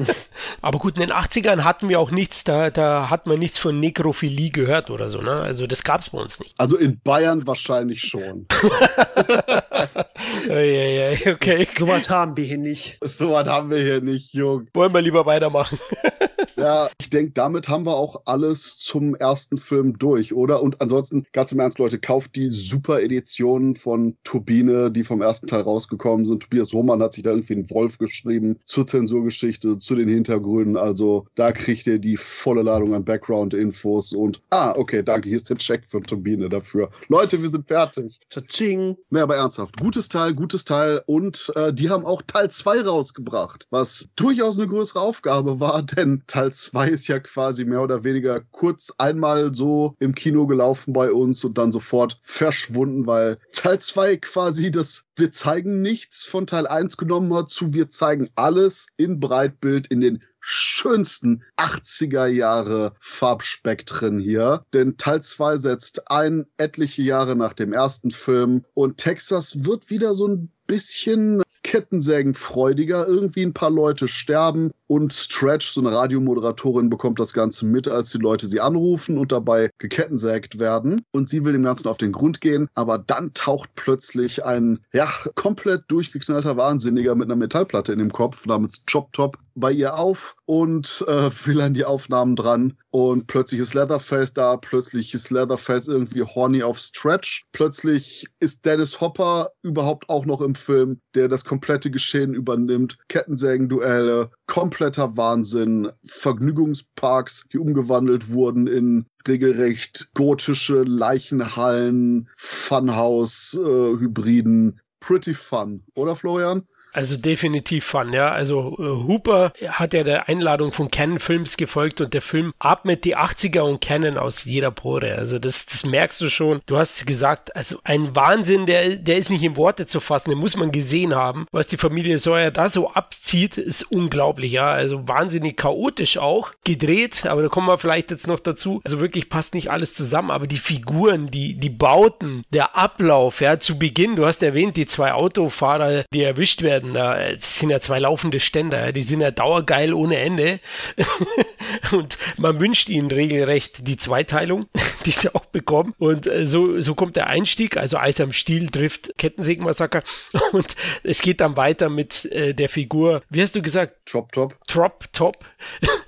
Aber gut, in den 80ern hatten wir auch nichts, da, da hat man nichts von Nekrophilie gehört oder so, ne? Also das gab es bei uns nicht. Also in Bayern wahrscheinlich schon. okay. So was haben wir hier nicht. So was haben wir hier nicht, Jung. Wollen wir lieber weitermachen. Ja, ich denke, damit haben wir auch alles zum ersten Film durch, oder? Und ansonsten, ganz im Ernst, Leute, kauft die super Editionen von Turbine, die vom ersten Teil rausgekommen sind. Tobias Roman hat sich da irgendwie einen Wolf geschrieben zur Zensurgeschichte, zu den Hintergründen. Also da kriegt ihr die volle Ladung an Background-Infos und ah, okay, danke, hier ist der Check für Turbine dafür. Leute, wir sind fertig. Tsching. Nee, aber ernsthaft. Gutes Teil, gutes Teil und äh, die haben auch Teil 2 rausgebracht, was durchaus eine größere Aufgabe war, denn Teil Teil 2 ist ja quasi mehr oder weniger kurz einmal so im Kino gelaufen bei uns und dann sofort verschwunden, weil Teil 2 quasi das Wir zeigen nichts von Teil 1 genommen hat zu Wir zeigen alles in Breitbild in den schönsten 80er Jahre Farbspektren hier. Denn Teil 2 setzt ein etliche Jahre nach dem ersten Film und Texas wird wieder so ein bisschen kettensägenfreudiger. Irgendwie ein paar Leute sterben und Stretch, so eine Radiomoderatorin, bekommt das Ganze mit, als die Leute sie anrufen und dabei gekettensägt werden. Und sie will dem Ganzen auf den Grund gehen, aber dann taucht plötzlich ein, ja, komplett durchgeknallter Wahnsinniger mit einer Metallplatte in dem Kopf namens Chop Top bei ihr auf und äh, will an die Aufnahmen dran. Und plötzlich ist Leatherface da, plötzlich ist Leatherface irgendwie horny auf Stretch. Plötzlich ist Dennis Hopper überhaupt auch noch im Film, der das komplette Geschehen übernimmt. Kettensägen-Duelle, kompletter Wahnsinn, Vergnügungsparks, die umgewandelt wurden in regelrecht gotische Leichenhallen, Funhouse-Hybriden. Äh, Pretty fun, oder Florian? Also definitiv Fun, ja. Also äh, Hooper hat ja der Einladung von Canon Films gefolgt und der Film atmet die 80er und Canon aus jeder Pore. Also das, das merkst du schon. Du hast gesagt, also ein Wahnsinn, der, der ist nicht in Worte zu fassen, den muss man gesehen haben. Was die Familie Sawyer da so abzieht, ist unglaublich, ja. Also wahnsinnig chaotisch auch, gedreht, aber da kommen wir vielleicht jetzt noch dazu. Also wirklich passt nicht alles zusammen, aber die Figuren, die, die Bauten, der Ablauf, ja, zu Beginn, du hast erwähnt, die zwei Autofahrer, die erwischt werden, werden. Da es sind ja zwei laufende Ständer, die sind ja dauergeil ohne Ende. und man wünscht ihnen regelrecht die Zweiteilung, die sie auch bekommen. Und äh, so, so kommt der Einstieg, also Eis am Stiel trifft Kettensägenmassaker. Und es geht dann weiter mit äh, der Figur, wie hast du gesagt? Chop Top. Trop Top.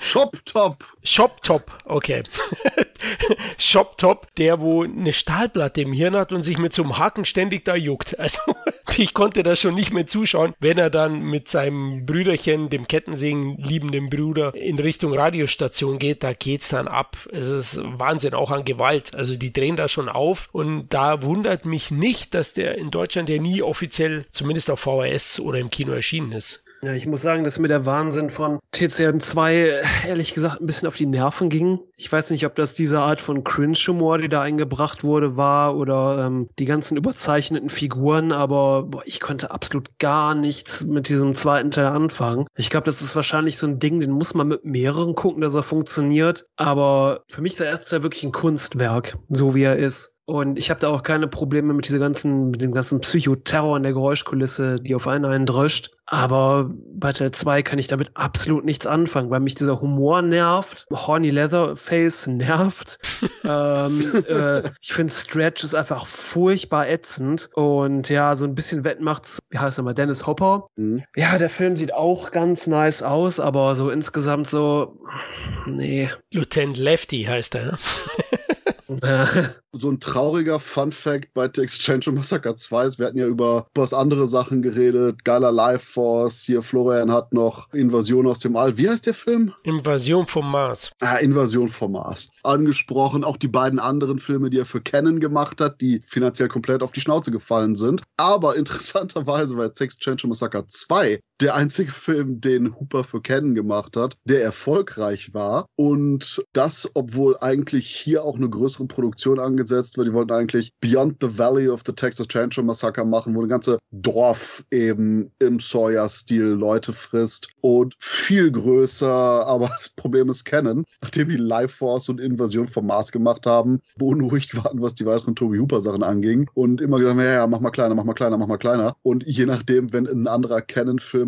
Chop Top. Shop Top, okay. Shop Top, der wo eine Stahlplatte im Hirn hat und sich mit so einem Haken ständig da juckt. Also ich konnte da schon nicht mehr zuschauen, wenn er dann mit seinem Brüderchen, dem Kettensägen liebenden Bruder, in Richtung Radiostation geht, da geht's dann ab. Es ist Wahnsinn, auch an Gewalt. Also die drehen da schon auf und da wundert mich nicht, dass der in Deutschland ja nie offiziell, zumindest auf VHS oder im Kino erschienen ist. Ja, ich muss sagen, dass mir der Wahnsinn von TCM 2 ehrlich gesagt ein bisschen auf die Nerven ging. Ich weiß nicht, ob das diese Art von Cringe-Humor, die da eingebracht wurde, war oder ähm, die ganzen überzeichneten Figuren, aber boah, ich konnte absolut gar nichts mit diesem zweiten Teil anfangen. Ich glaube, das ist wahrscheinlich so ein Ding, den muss man mit mehreren gucken, dass er funktioniert. Aber für mich ist der erste Teil wirklich ein Kunstwerk, so wie er ist. Und ich habe da auch keine Probleme mit dieser ganzen, mit dem ganzen Psychoterror in der Geräuschkulisse, die auf einen einen dröscht. Aber bei Teil 2 kann ich damit absolut nichts anfangen, weil mich dieser Humor nervt, Horny Leatherface nervt. ähm, äh, ich finde Stretch ist einfach furchtbar ätzend. Und ja, so ein bisschen Wett macht's, wie heißt er mal, Dennis Hopper. Mhm. Ja, der Film sieht auch ganz nice aus, aber so insgesamt so, nee. Lieutenant Lefty heißt er. so ein trauriger Fun Fact bei The Exchange Massacre 2 ist, wir hatten ja über was andere Sachen geredet, geiler Life Force, hier Florian hat noch Invasion aus dem All. Wie heißt der Film? Invasion vom Mars. Ah, Invasion vom Mars. Angesprochen, auch die beiden anderen Filme, die er für Canon gemacht hat, die finanziell komplett auf die Schnauze gefallen sind. Aber interessanterweise bei The Exchange Massacre 2 der einzige Film, den Hooper für Canon gemacht hat, der erfolgreich war. Und das, obwohl eigentlich hier auch eine größere Produktion angesetzt wird. Die wollten eigentlich Beyond the Valley of the Texas Chainsaw Massacre machen, wo ein ganze Dorf eben im Sawyer-Stil Leute frisst und viel größer. Aber das Problem ist Canon, nachdem die Life Force und Invasion vom Mars gemacht haben, beunruhigt waren, was die weiteren Toby Hooper Sachen anging und immer gesagt, ja, ja, mach mal kleiner, mach mal kleiner, mach mal kleiner. Und je nachdem, wenn ein anderer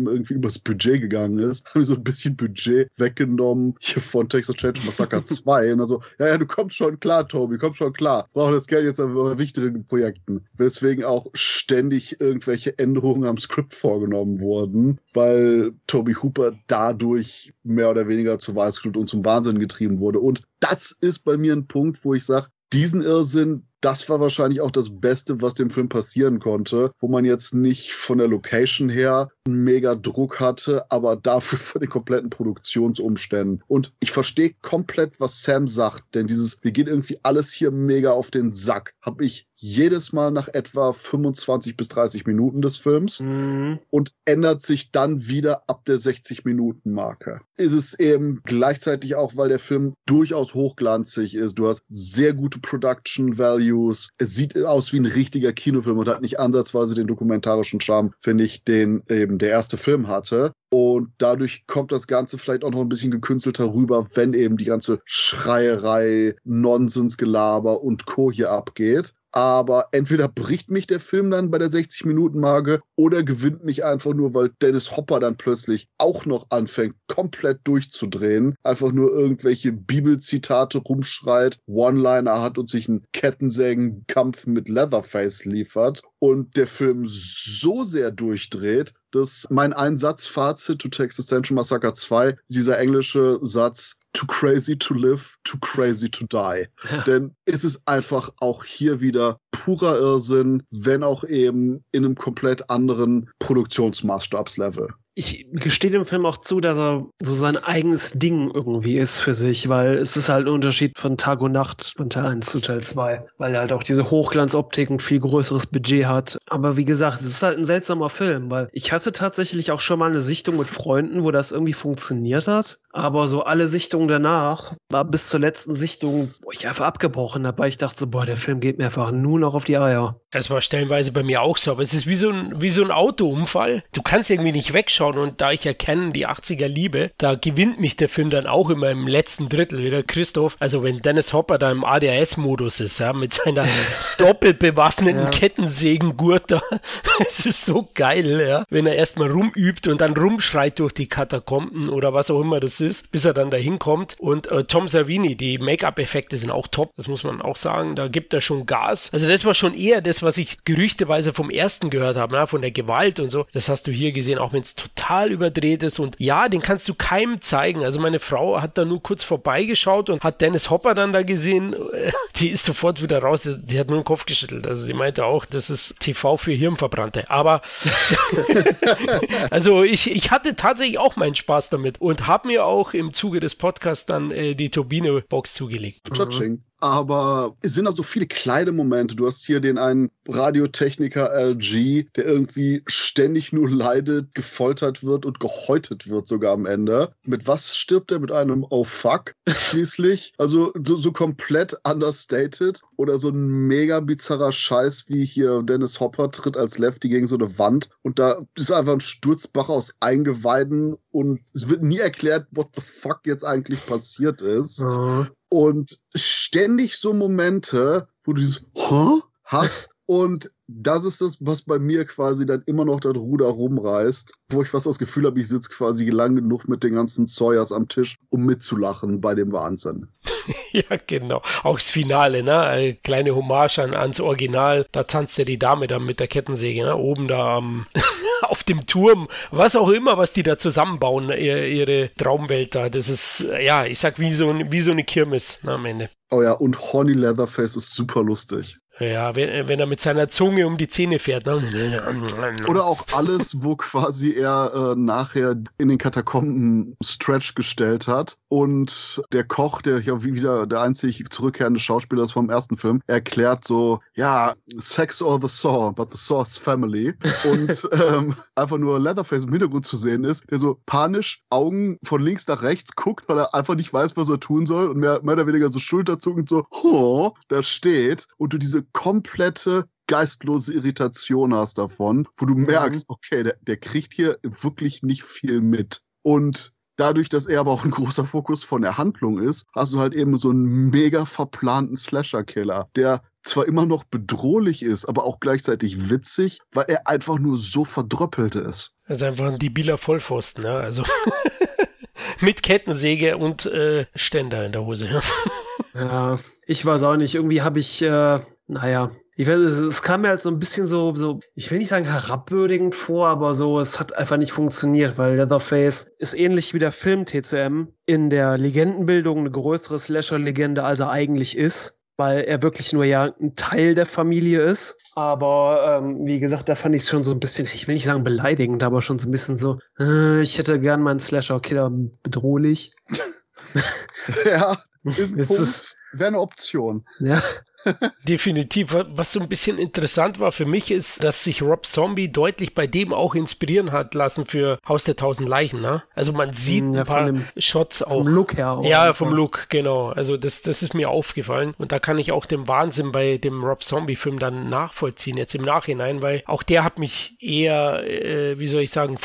Irgendwie übers Budget gegangen ist, haben die so ein bisschen Budget weggenommen hier von Texas Chainsaw Massacre 2 und also, ja, ja, du kommst schon klar, Toby, komm schon klar. Brauchen das Geld jetzt aber wichtigeren Projekten. Weswegen auch ständig irgendwelche Änderungen am Skript vorgenommen wurden, weil Toby Hooper dadurch mehr oder weniger zu Weißglut und zum Wahnsinn getrieben wurde. Und das ist bei mir ein Punkt, wo ich sage, diesen Irrsinn, das war wahrscheinlich auch das Beste, was dem Film passieren konnte, wo man jetzt nicht von der Location her einen mega Druck hatte, aber dafür von den kompletten Produktionsumständen. Und ich verstehe komplett, was Sam sagt, denn dieses, wir gehen irgendwie alles hier mega auf den Sack, habe ich jedes Mal nach etwa 25 bis 30 Minuten des Films mhm. und ändert sich dann wieder ab der 60 Minuten Marke. Ist es eben gleichzeitig auch, weil der Film durchaus hochglanzig ist. Du hast sehr gute Production Values. Es sieht aus wie ein richtiger Kinofilm und hat nicht ansatzweise den dokumentarischen Charme, finde ich, den eben der erste Film hatte. Und dadurch kommt das Ganze vielleicht auch noch ein bisschen gekünstelter rüber, wenn eben die ganze Schreierei, Nonsensgelaber und Co. hier abgeht aber entweder bricht mich der Film dann bei der 60-Minuten-Marke oder gewinnt mich einfach nur, weil Dennis Hopper dann plötzlich auch noch anfängt, komplett durchzudrehen, einfach nur irgendwelche Bibelzitate rumschreit, One-Liner hat und sich einen Kettensägenkampf mit Leatherface liefert und der Film so sehr durchdreht, dass mein Einsatzfazit to Texas Extension Massacre 2, dieser englische Satz, too crazy to live, too crazy to die. Ja. Denn es ist einfach auch hier wieder purer Irrsinn, wenn auch eben in einem komplett anderen Produktionsmaßstabslevel ich gestehe dem Film auch zu, dass er so sein eigenes Ding irgendwie ist für sich, weil es ist halt ein Unterschied von Tag und Nacht von Teil 1 zu Teil 2, weil er halt auch diese Hochglanzoptik ein viel größeres Budget hat. Aber wie gesagt, es ist halt ein seltsamer Film, weil ich hatte tatsächlich auch schon mal eine Sichtung mit Freunden, wo das irgendwie funktioniert hat. Aber so alle Sichtungen danach war bis zur letzten Sichtung, wo ich einfach abgebrochen habe, weil ich dachte so, boah, der Film geht mir einfach nur noch auf die Eier. Es war stellenweise bei mir auch so, aber es ist wie so ein, wie so ein Autounfall. Du kannst irgendwie nicht wegschauen und da ich erkenne die 80er Liebe, da gewinnt mich der Film dann auch immer im letzten Drittel wieder Christoph. Also wenn Dennis Hopper da im ADHS-Modus ist, ja, mit seiner doppelt bewaffneten ja. Kettensägengurt da, es ist so geil, ja, wenn er erstmal rumübt und dann rumschreit durch die Katakomben oder was auch immer das ist ist, bis er dann dahin kommt. Und äh, Tom Savini, die Make-up-Effekte sind auch top, das muss man auch sagen. Da gibt er schon Gas. Also das war schon eher das, was ich gerüchteweise vom ersten gehört habe, ne? von der Gewalt und so. Das hast du hier gesehen, auch wenn es total überdreht ist. Und ja, den kannst du keinem zeigen. Also meine Frau hat da nur kurz vorbeigeschaut und hat Dennis Hopper dann da gesehen. Die ist sofort wieder raus. Die hat nur den Kopf geschüttelt. Also die meinte auch, das ist TV für Hirnverbrannte. Aber also ich, ich hatte tatsächlich auch meinen Spaß damit und habe mir auch im Zuge des Podcasts dann äh, die Turbine-Box zugelegt. Mhm aber es sind auch so viele kleine Momente. Du hast hier den einen Radiotechniker LG, der irgendwie ständig nur leidet, gefoltert wird und gehäutet wird sogar am Ende. Mit was stirbt er? Mit einem Oh fuck schließlich? also so, so komplett understated oder so ein mega bizarrer Scheiß wie hier Dennis Hopper tritt als Lefty gegen so eine Wand und da ist einfach ein Sturzbach aus Eingeweiden und es wird nie erklärt, what the fuck jetzt eigentlich passiert ist. Oh. Und ständig so Momente, wo du dieses Hä? hast. Und das ist das, was bei mir quasi dann immer noch das Ruder rumreißt, wo ich fast das Gefühl habe, ich sitze quasi lang genug mit den ganzen Sawyers am Tisch, um mitzulachen bei dem Wahnsinn. ja, genau. Auch das Finale, ne? Eine kleine Hommage an, ans Original. Da tanzt ja die Dame dann mit der Kettensäge, ne? Oben da am, auf dem Turm. Was auch immer, was die da zusammenbauen, ihre Traumwelt da. Das ist, ja, ich sag, wie so, wie so eine Kirmes ne, am Ende. Oh ja, und Horny Leatherface ist super lustig. Ja, wenn, wenn er mit seiner Zunge um die Zähne fährt. Ne? Oder auch alles, wo quasi er äh, nachher in den Katakomben Stretch gestellt hat und der Koch, der ja wieder der einzig zurückkehrende Schauspieler ist vom ersten Film, erklärt so, ja, Sex or the Saw, but the Saw's Family. Und ähm, einfach nur Leatherface im Hintergrund zu sehen ist, der so panisch Augen von links nach rechts guckt, weil er einfach nicht weiß, was er tun soll und mehr, mehr oder weniger so schulterzuckend so, oh, da steht und du diese komplette geistlose Irritation hast davon, wo du merkst, okay, der, der kriegt hier wirklich nicht viel mit. Und dadurch, dass er aber auch ein großer Fokus von der Handlung ist, hast du halt eben so einen mega verplanten Slasher-Killer, der zwar immer noch bedrohlich ist, aber auch gleichzeitig witzig, weil er einfach nur so verdröppelt ist. Das ist einfach ein debiler Vollpfosten, ne? Also mit Kettensäge und äh, Ständer in der Hose. ja, ich weiß auch nicht. Irgendwie habe ich, äh, naja, ich weiß, es, es kam mir halt so ein bisschen so, so, ich will nicht sagen herabwürdigend vor, aber so, es hat einfach nicht funktioniert, weil Leatherface ist ähnlich wie der Film TCM in der Legendenbildung eine größere Slasher-Legende, als er eigentlich ist, weil er wirklich nur ja ein Teil der Familie ist. Aber ähm, wie gesagt, da fand ich es schon so ein bisschen, ich will nicht sagen beleidigend, aber schon so ein bisschen so, äh, ich hätte gern meinen Slasher-Killer bedrohlich. ja, ist ein Punkt. Wäre eine Option. Ja. Definitiv. Was so ein bisschen interessant war für mich ist, dass sich Rob Zombie deutlich bei dem auch inspirieren hat lassen für Haus der Tausend Leichen. Ne? Also man sieht ja, ein paar dem, Shots auch. Vom Look her. Auch ja, vom Look, genau. Also das, das ist mir aufgefallen. Und da kann ich auch den Wahnsinn bei dem Rob Zombie-Film dann nachvollziehen, jetzt im Nachhinein, weil auch der hat mich eher, äh, wie soll ich sagen,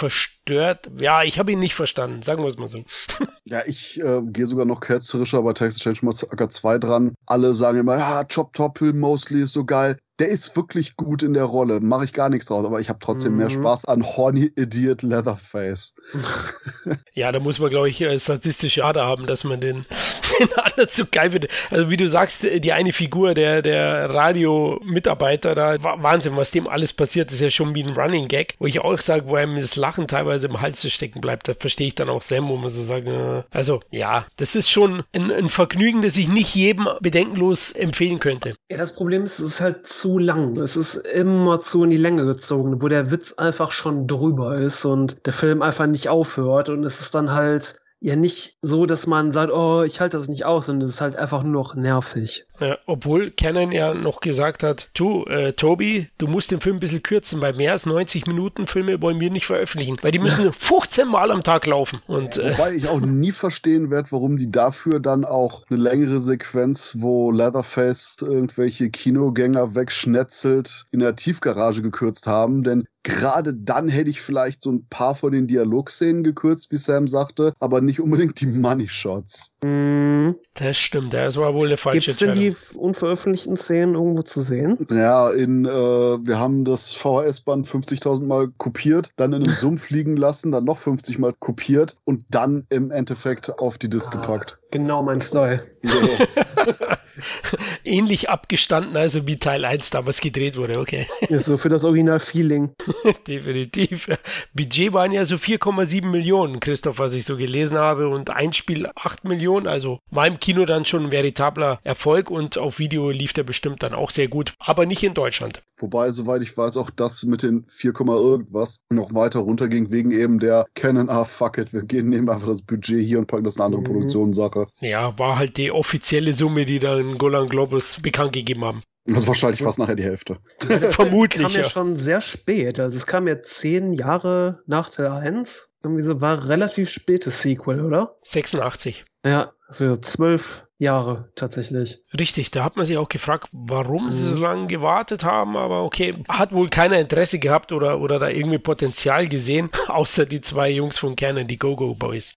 verstört. Ja, ich habe ihn nicht verstanden, sagen wir es mal so. Ja, ich äh, gehe sogar noch ketzerischer bei Texas Change Massacre 2 dran. Alle sagen immer, ja, Chop Top Hill Mosley ist so geil der ist wirklich gut in der Rolle. Mache ich gar nichts draus, aber ich habe trotzdem mhm. mehr Spaß an Horny Idiot Leatherface. Ja, da muss man, glaube ich, äh, statistische Ader haben, dass man den, den anderen zu geil findet. Also wie du sagst, die eine Figur, der, der Radio-Mitarbeiter da, Wahnsinn, was dem alles passiert, ist ja schon wie ein Running Gag, wo ich auch sage, wo einem das Lachen teilweise im Hals zu stecken bleibt. Da verstehe ich dann auch Sam, wo man so sagen, äh, also ja, das ist schon ein, ein Vergnügen, das ich nicht jedem bedenkenlos empfehlen könnte. Ja, das Problem ist, es ist halt zu lang. Es ist immer zu in die Länge gezogen, wo der Witz einfach schon drüber ist und der Film einfach nicht aufhört und es ist dann halt ja nicht so, dass man sagt, oh, ich halte das nicht aus, sondern es ist halt einfach nur noch nervig. Ja, obwohl Canon ja noch gesagt hat, du, äh, Tobi, du musst den Film ein bisschen kürzen, weil mehr als 90 Minuten Filme wollen wir nicht veröffentlichen, weil die müssen ja. 15 Mal am Tag laufen. Und, äh, Wobei ich auch nie verstehen werde, warum die dafür dann auch eine längere Sequenz, wo Leatherface irgendwelche Kinogänger wegschnetzelt, in der Tiefgarage gekürzt haben, denn Gerade dann hätte ich vielleicht so ein paar von den Dialogszenen gekürzt, wie Sam sagte, aber nicht unbedingt die Money Shots. Mm, das stimmt, das war wohl eine falsche Gibt's denn die unveröffentlichten Szenen irgendwo zu sehen? Ja, in, äh, wir haben das VHS-Band 50.000 Mal kopiert, dann in einem Sumpf liegen lassen, dann noch 50 Mal kopiert und dann im Endeffekt auf die Disk ah, gepackt. Genau mein Style. Ähnlich abgestanden, also wie Teil 1 damals gedreht wurde, okay. Ist so für das Original-Feeling. Definitiv. Budget waren ja so 4,7 Millionen, Christoph, was ich so gelesen habe, und ein Spiel 8 Millionen, also war im Kino dann schon ein veritabler Erfolg und auf Video lief der bestimmt dann auch sehr gut, aber nicht in Deutschland. Wobei, soweit ich weiß, auch das mit den 4, irgendwas noch weiter runterging, wegen eben der Canon, ah fuck it, wir gehen, nehmen einfach das Budget hier und packen das in eine andere mhm. Produktionssache. Ja, war halt die offizielle Summe, die dann Golan Globus bekannt gegeben haben. Das ist wahrscheinlich fast nachher die Hälfte. Vermutlich. Das kam ja, ja schon sehr spät. Also es kam ja zehn Jahre nach der 1. Irgendwie so war relativ spätes Sequel, oder? 86. Ja, also zwölf Jahre tatsächlich. Richtig, da hat man sich auch gefragt, warum mhm. sie so lange gewartet haben, aber okay, hat wohl keiner Interesse gehabt oder, oder da irgendwie Potenzial gesehen, außer die zwei Jungs von Canon, die Go-Go Boys.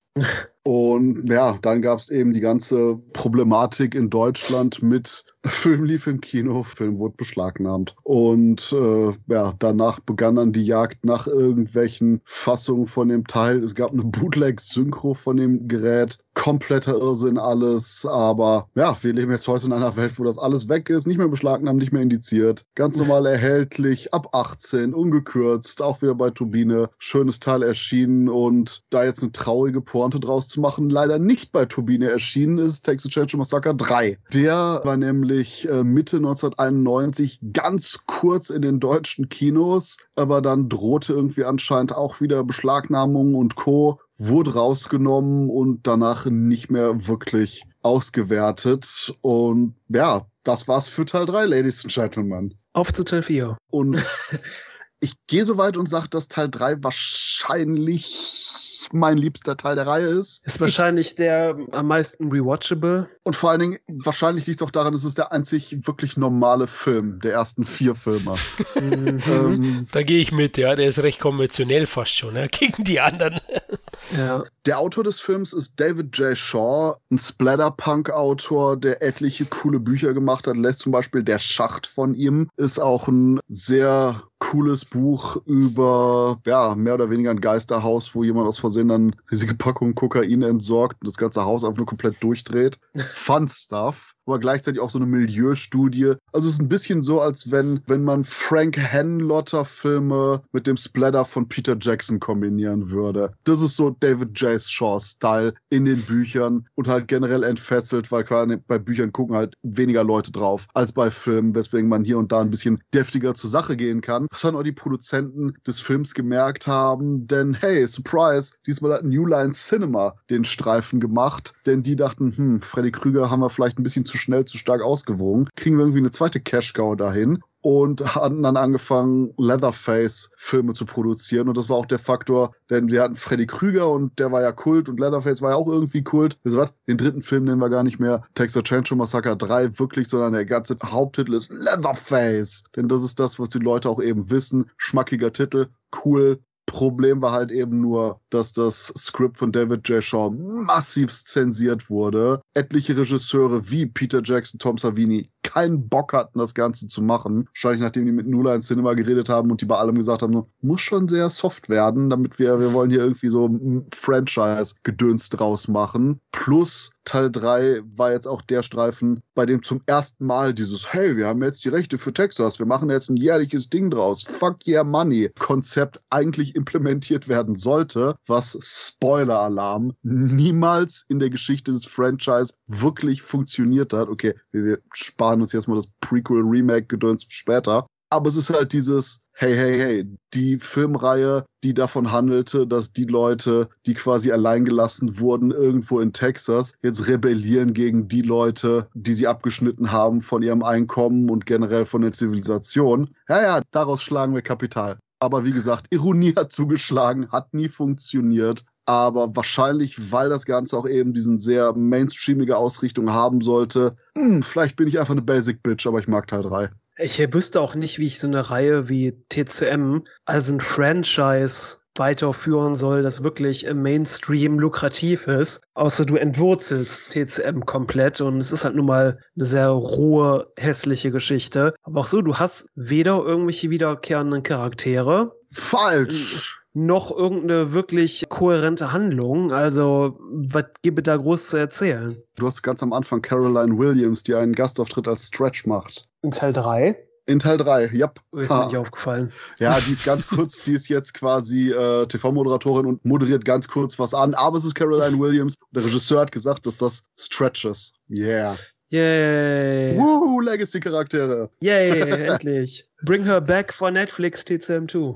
Und ja, dann gab es eben die ganze Problematik in Deutschland mit Film lief im Kino, Film wurde beschlagnahmt. Und äh, ja, danach begann dann die Jagd nach irgendwelchen Fassungen von dem Teil. Es gab eine Bootleg-Synchro von dem Gerät. Kompletter Irrsinn alles. Aber ja, wir leben jetzt heute in einer Welt, wo das alles weg ist, nicht mehr beschlagnahmt, nicht mehr indiziert. Ganz normal erhältlich, ab 18, ungekürzt, auch wieder bei Turbine. Schönes Teil erschienen und da jetzt eine traurige Portion Pointe draus zu machen, leider nicht bei Turbine erschienen ist, Texas Chainsaw Massacre 3. Der war nämlich äh, Mitte 1991 ganz kurz in den deutschen Kinos, aber dann drohte irgendwie anscheinend auch wieder Beschlagnahmung und Co. wurde rausgenommen und danach nicht mehr wirklich ausgewertet. Und ja, das war's für Teil 3, Ladies and Gentlemen. Auf zu Teil 4. Und ich gehe so weit und sage, dass Teil 3 wahrscheinlich mein liebster Teil der Reihe ist. Ist wahrscheinlich ich, der am meisten rewatchable. Und vor allen Dingen, wahrscheinlich liegt es auch daran, es ist der einzig wirklich normale Film der ersten vier Filme. Mhm. ähm, da gehe ich mit, ja. Der ist recht konventionell fast schon, ja, gegen die anderen. ja. Der Autor des Films ist David J. Shaw, ein Splatterpunk-Autor, der etliche coole Bücher gemacht hat. Lässt zum Beispiel Der Schacht von ihm, ist auch ein sehr cooles Buch über, ja, mehr oder weniger ein Geisterhaus, wo jemand aus Versehen dann riesige Packungen Kokain entsorgt und das ganze Haus einfach nur komplett durchdreht. Fun Stuff aber gleichzeitig auch so eine Milieustudie. Also es ist ein bisschen so, als wenn, wenn man Frank Henlotter Filme mit dem Splatter von Peter Jackson kombinieren würde. Das ist so David J. Shaw-Style in den Büchern und halt generell entfesselt, weil bei Büchern gucken halt weniger Leute drauf als bei Filmen, weswegen man hier und da ein bisschen deftiger zur Sache gehen kann. Was dann auch die Produzenten des Films gemerkt haben, denn hey, Surprise, diesmal hat New Line Cinema den Streifen gemacht, denn die dachten, hm, Freddy Krüger haben wir vielleicht ein bisschen zu zu schnell, zu stark ausgewogen. Kriegen wir irgendwie eine zweite Cash-Cow dahin und hatten dann angefangen, Leatherface-Filme zu produzieren. Und das war auch der Faktor, denn wir hatten Freddy Krüger und der war ja Kult und Leatherface war ja auch irgendwie Kult. Also was? Den dritten Film nehmen wir gar nicht mehr Texas Chainsaw Massacre 3 wirklich, sondern der ganze Haupttitel ist Leatherface. Denn das ist das, was die Leute auch eben wissen. Schmackiger Titel, cool, Problem war halt eben nur, dass das Skript von David J. Shaw massiv zensiert wurde. Etliche Regisseure wie Peter Jackson, Tom Savini keinen Bock hatten, das Ganze zu machen. Wahrscheinlich nachdem die mit Nula in Cinema geredet haben und die bei allem gesagt haben, muss schon sehr soft werden, damit wir, wir wollen hier irgendwie so ein Franchise-Gedöns draus machen. Plus Teil 3 war jetzt auch der Streifen, bei dem zum ersten Mal dieses, hey, wir haben jetzt die Rechte für Texas, wir machen jetzt ein jährliches Ding draus, fuck yeah money Konzept eigentlich implementiert werden sollte, was Spoiler-Alarm niemals in der Geschichte des Franchise wirklich funktioniert hat. Okay, wir sparen uns jetzt mal das Prequel-Remake-Gedöns später. Aber es ist halt dieses, hey, hey, hey, die Filmreihe, die davon handelte, dass die Leute, die quasi alleingelassen wurden irgendwo in Texas, jetzt rebellieren gegen die Leute, die sie abgeschnitten haben von ihrem Einkommen und generell von der Zivilisation. Ja, ja, daraus schlagen wir Kapital. Aber wie gesagt, Ironie hat zugeschlagen, hat nie funktioniert. Aber wahrscheinlich, weil das Ganze auch eben diesen sehr mainstreamige Ausrichtung haben sollte, hm, vielleicht bin ich einfach eine Basic Bitch, aber ich mag Teil 3. Ich wüsste auch nicht, wie ich so eine Reihe wie TCM als ein Franchise weiterführen soll, das wirklich im Mainstream lukrativ ist. Außer du entwurzelst TCM komplett und es ist halt nun mal eine sehr rohe, hässliche Geschichte. Aber auch so, du hast weder irgendwelche wiederkehrenden Charaktere. Falsch! noch irgendeine wirklich kohärente Handlung. Also, was gibt es da groß zu erzählen? Du hast ganz am Anfang Caroline Williams, die einen Gastauftritt als Stretch macht. In Teil 3? In Teil 3, ja. Oh, ist mir nicht aufgefallen. Ja, die ist ganz kurz, die ist jetzt quasi äh, TV-Moderatorin und moderiert ganz kurz was an. Aber es ist Caroline Williams. Der Regisseur hat gesagt, dass das Stretches. Yeah. Yay. Woo, Legacy-Charaktere. Yay, endlich. Bring her back for Netflix TCM2.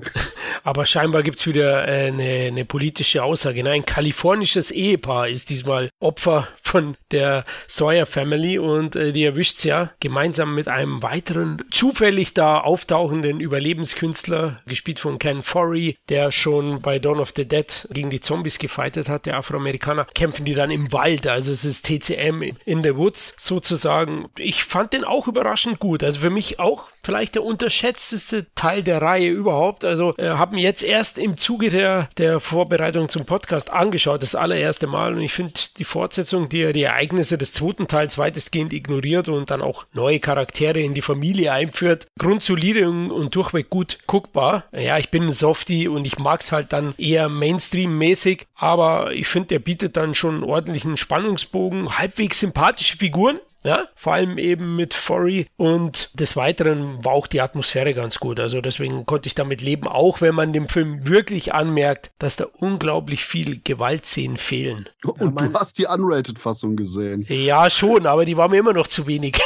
Aber scheinbar gibt es wieder äh, eine, eine politische Aussage. Ein kalifornisches Ehepaar ist diesmal Opfer von der Sawyer Family und äh, die erwischt ja gemeinsam mit einem weiteren zufällig da auftauchenden Überlebenskünstler, gespielt von Ken Forey, der schon bei Dawn of the Dead gegen die Zombies gefightet hat, der Afroamerikaner, kämpfen die dann im Wald. Also es ist TCM in the Woods sozusagen. Ich fand den auch überraschend gut. Also für mich auch vielleicht der unterschätzteste Teil der Reihe überhaupt. Also äh, habe mir jetzt erst im Zuge der, der Vorbereitung zum Podcast angeschaut, das allererste Mal. Und ich finde die Fortsetzung, die die Ereignisse des zweiten Teils weitestgehend ignoriert und dann auch neue Charaktere in die Familie einführt, grundsolide und, und durchweg gut guckbar. Ja, ich bin ein Softie und ich mag es halt dann eher Mainstream-mäßig, aber ich finde, der bietet dann schon einen ordentlichen Spannungsbogen, halbwegs sympathische Figuren Ja, vor allem eben mit Forey und des Weiteren war auch die Atmosphäre ganz gut. Also deswegen konnte ich damit leben, auch wenn man dem Film wirklich anmerkt, dass da unglaublich viel Gewaltszenen fehlen. Und ja, du hast die Unrated-Fassung gesehen. Ja, schon, aber die war mir immer noch zu wenig.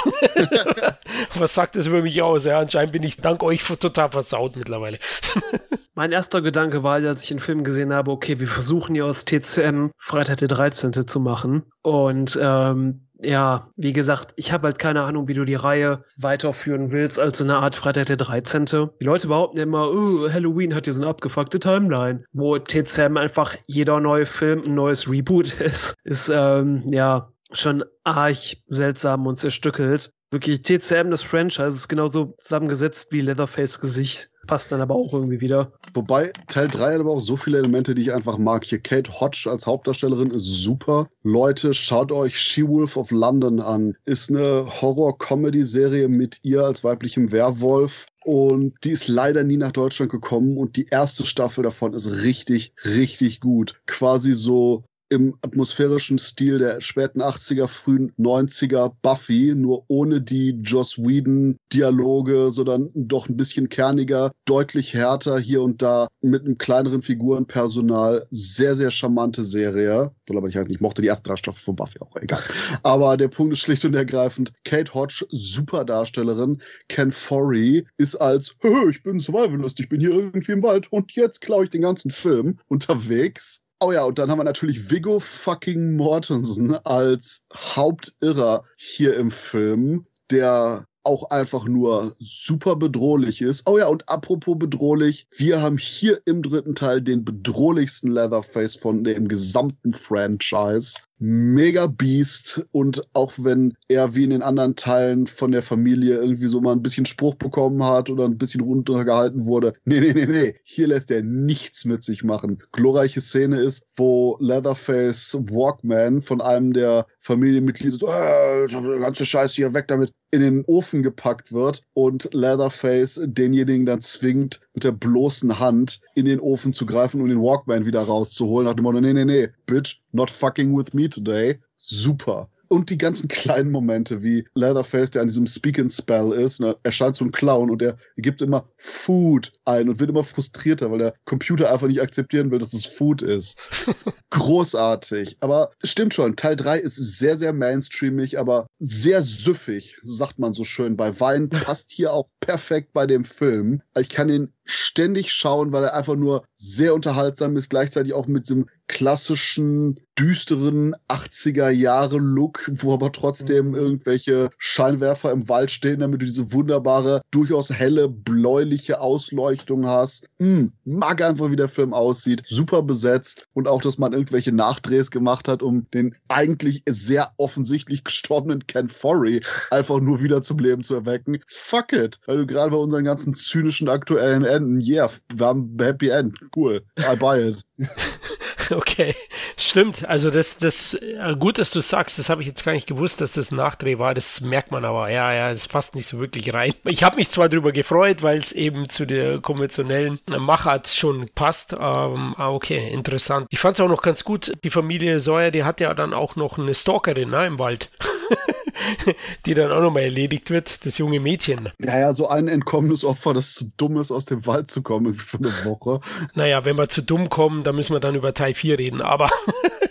Was sagt das über mich aus? Ja, anscheinend bin ich dank euch total versaut mittlerweile. mein erster Gedanke war, als ich den Film gesehen habe, okay, wir versuchen hier aus TCM Freitag der 13. zu machen. Und ähm, ja, wie gesagt, ich habe halt keine Ahnung, wie du die Reihe weiterführen willst, als so eine Art Freitag der 13. Die Leute behaupten immer, oh, Halloween hat ja so eine abgefuckte Timeline, wo TCM einfach jeder neue Film ein neues Reboot ist. Ist, ähm, ja, schon arg seltsam und zerstückelt. Wirklich, TCM, das Franchise, ist genauso zusammengesetzt wie Leatherface Gesicht. Passt dann aber auch irgendwie wieder. Wobei Teil 3 hat aber auch so viele Elemente, die ich einfach mag. Hier Kate Hodge als Hauptdarstellerin ist super. Leute, schaut euch She-Wolf of London an. Ist eine Horror-Comedy-Serie mit ihr als weiblichem Werwolf. Und die ist leider nie nach Deutschland gekommen und die erste Staffel davon ist richtig, richtig gut. Quasi so im atmosphärischen Stil der späten 80er, frühen 90er Buffy, nur ohne die Joss Whedon-Dialoge, sondern doch ein bisschen kerniger, deutlich härter hier und da mit einem kleineren Figurenpersonal. Sehr, sehr charmante Serie. Aber ich, weiß nicht, ich mochte die ersten drei Staffeln von Buffy auch, egal. Aber der Punkt ist schlicht und ergreifend, Kate Hodge, super Darstellerin. Ken Forey ist als, ich bin Survivalist, ich bin hier irgendwie im Wald und jetzt klaue ich den ganzen Film unterwegs Oh ja, und dann haben wir natürlich Viggo fucking Mortensen als Hauptirrer hier im Film, der auch einfach nur super bedrohlich ist. Oh ja, und apropos bedrohlich, wir haben hier im dritten Teil den bedrohlichsten Leatherface von dem gesamten Franchise mega Beast und auch wenn er wie in den anderen Teilen von der Familie irgendwie so mal ein bisschen Spruch bekommen hat oder ein bisschen runtergehalten wurde, nee, nee, nee, nee, hier lässt er nichts mit sich machen. Glorreiche Szene ist, wo Leatherface Walkman von einem der Familienmitglieder so, äh, ganze Scheiße hier weg damit, in den Ofen gepackt wird und Leatherface denjenigen dann zwingt, mit der bloßen Hand in den Ofen zu greifen und den Walkman wieder rauszuholen. Nach dem Motto, nee, nee, nee, bitch, not fucking with me today. Super und die ganzen kleinen Momente, wie Leatherface, der an diesem Speak and Spell ist, und er scheint so ein Clown und er gibt immer Food ein und wird immer frustrierter, weil der Computer einfach nicht akzeptieren will, dass es Food ist. Großartig. Aber es stimmt schon, Teil 3 ist sehr, sehr mainstreamig, aber sehr süffig, sagt man so schön. Bei Wein passt hier auch perfekt bei dem Film. Ich kann ihn ständig schauen, weil er einfach nur sehr unterhaltsam ist, gleichzeitig auch mit diesem klassischen, düsteren 80er Jahre Look, wo aber trotzdem mhm. irgendwelche Scheinwerfer im Wald stehen, damit du diese wunderbare, durchaus helle, bläuliche Ausleuchtung hast. Mm, mag einfach, wie der Film aussieht. Super besetzt und auch, dass man irgendwelche Nachdrehs gemacht hat, um den eigentlich sehr offensichtlich gestorbenen Ken Forey einfach nur wieder zum Leben zu erwecken. Fuck it. Weil du gerade bei unseren ganzen zynischen aktuellen Enden, yeah, wir haben Happy End. Cool. I buy it. Okay, stimmt. Also das, das, gut, dass du sagst, das habe ich jetzt gar nicht gewusst, dass das ein Nachdreh war. Das merkt man aber. Ja, ja, das passt nicht so wirklich rein. Ich habe mich zwar darüber gefreut, weil es eben zu der konventionellen Machart schon passt. Ähm, ah, okay, interessant. Ich fand es auch noch ganz gut. Die Familie Sawyer, die hat ja dann auch noch eine Stalkerin ne, im Wald. die dann auch nochmal erledigt wird, das junge Mädchen. Ja, ja, so ein entkommenes Opfer, das zu dumm ist, aus dem Wald zu kommen für eine Woche. Naja, wenn wir zu dumm kommen, dann müssen wir dann über Teil 4 reden, aber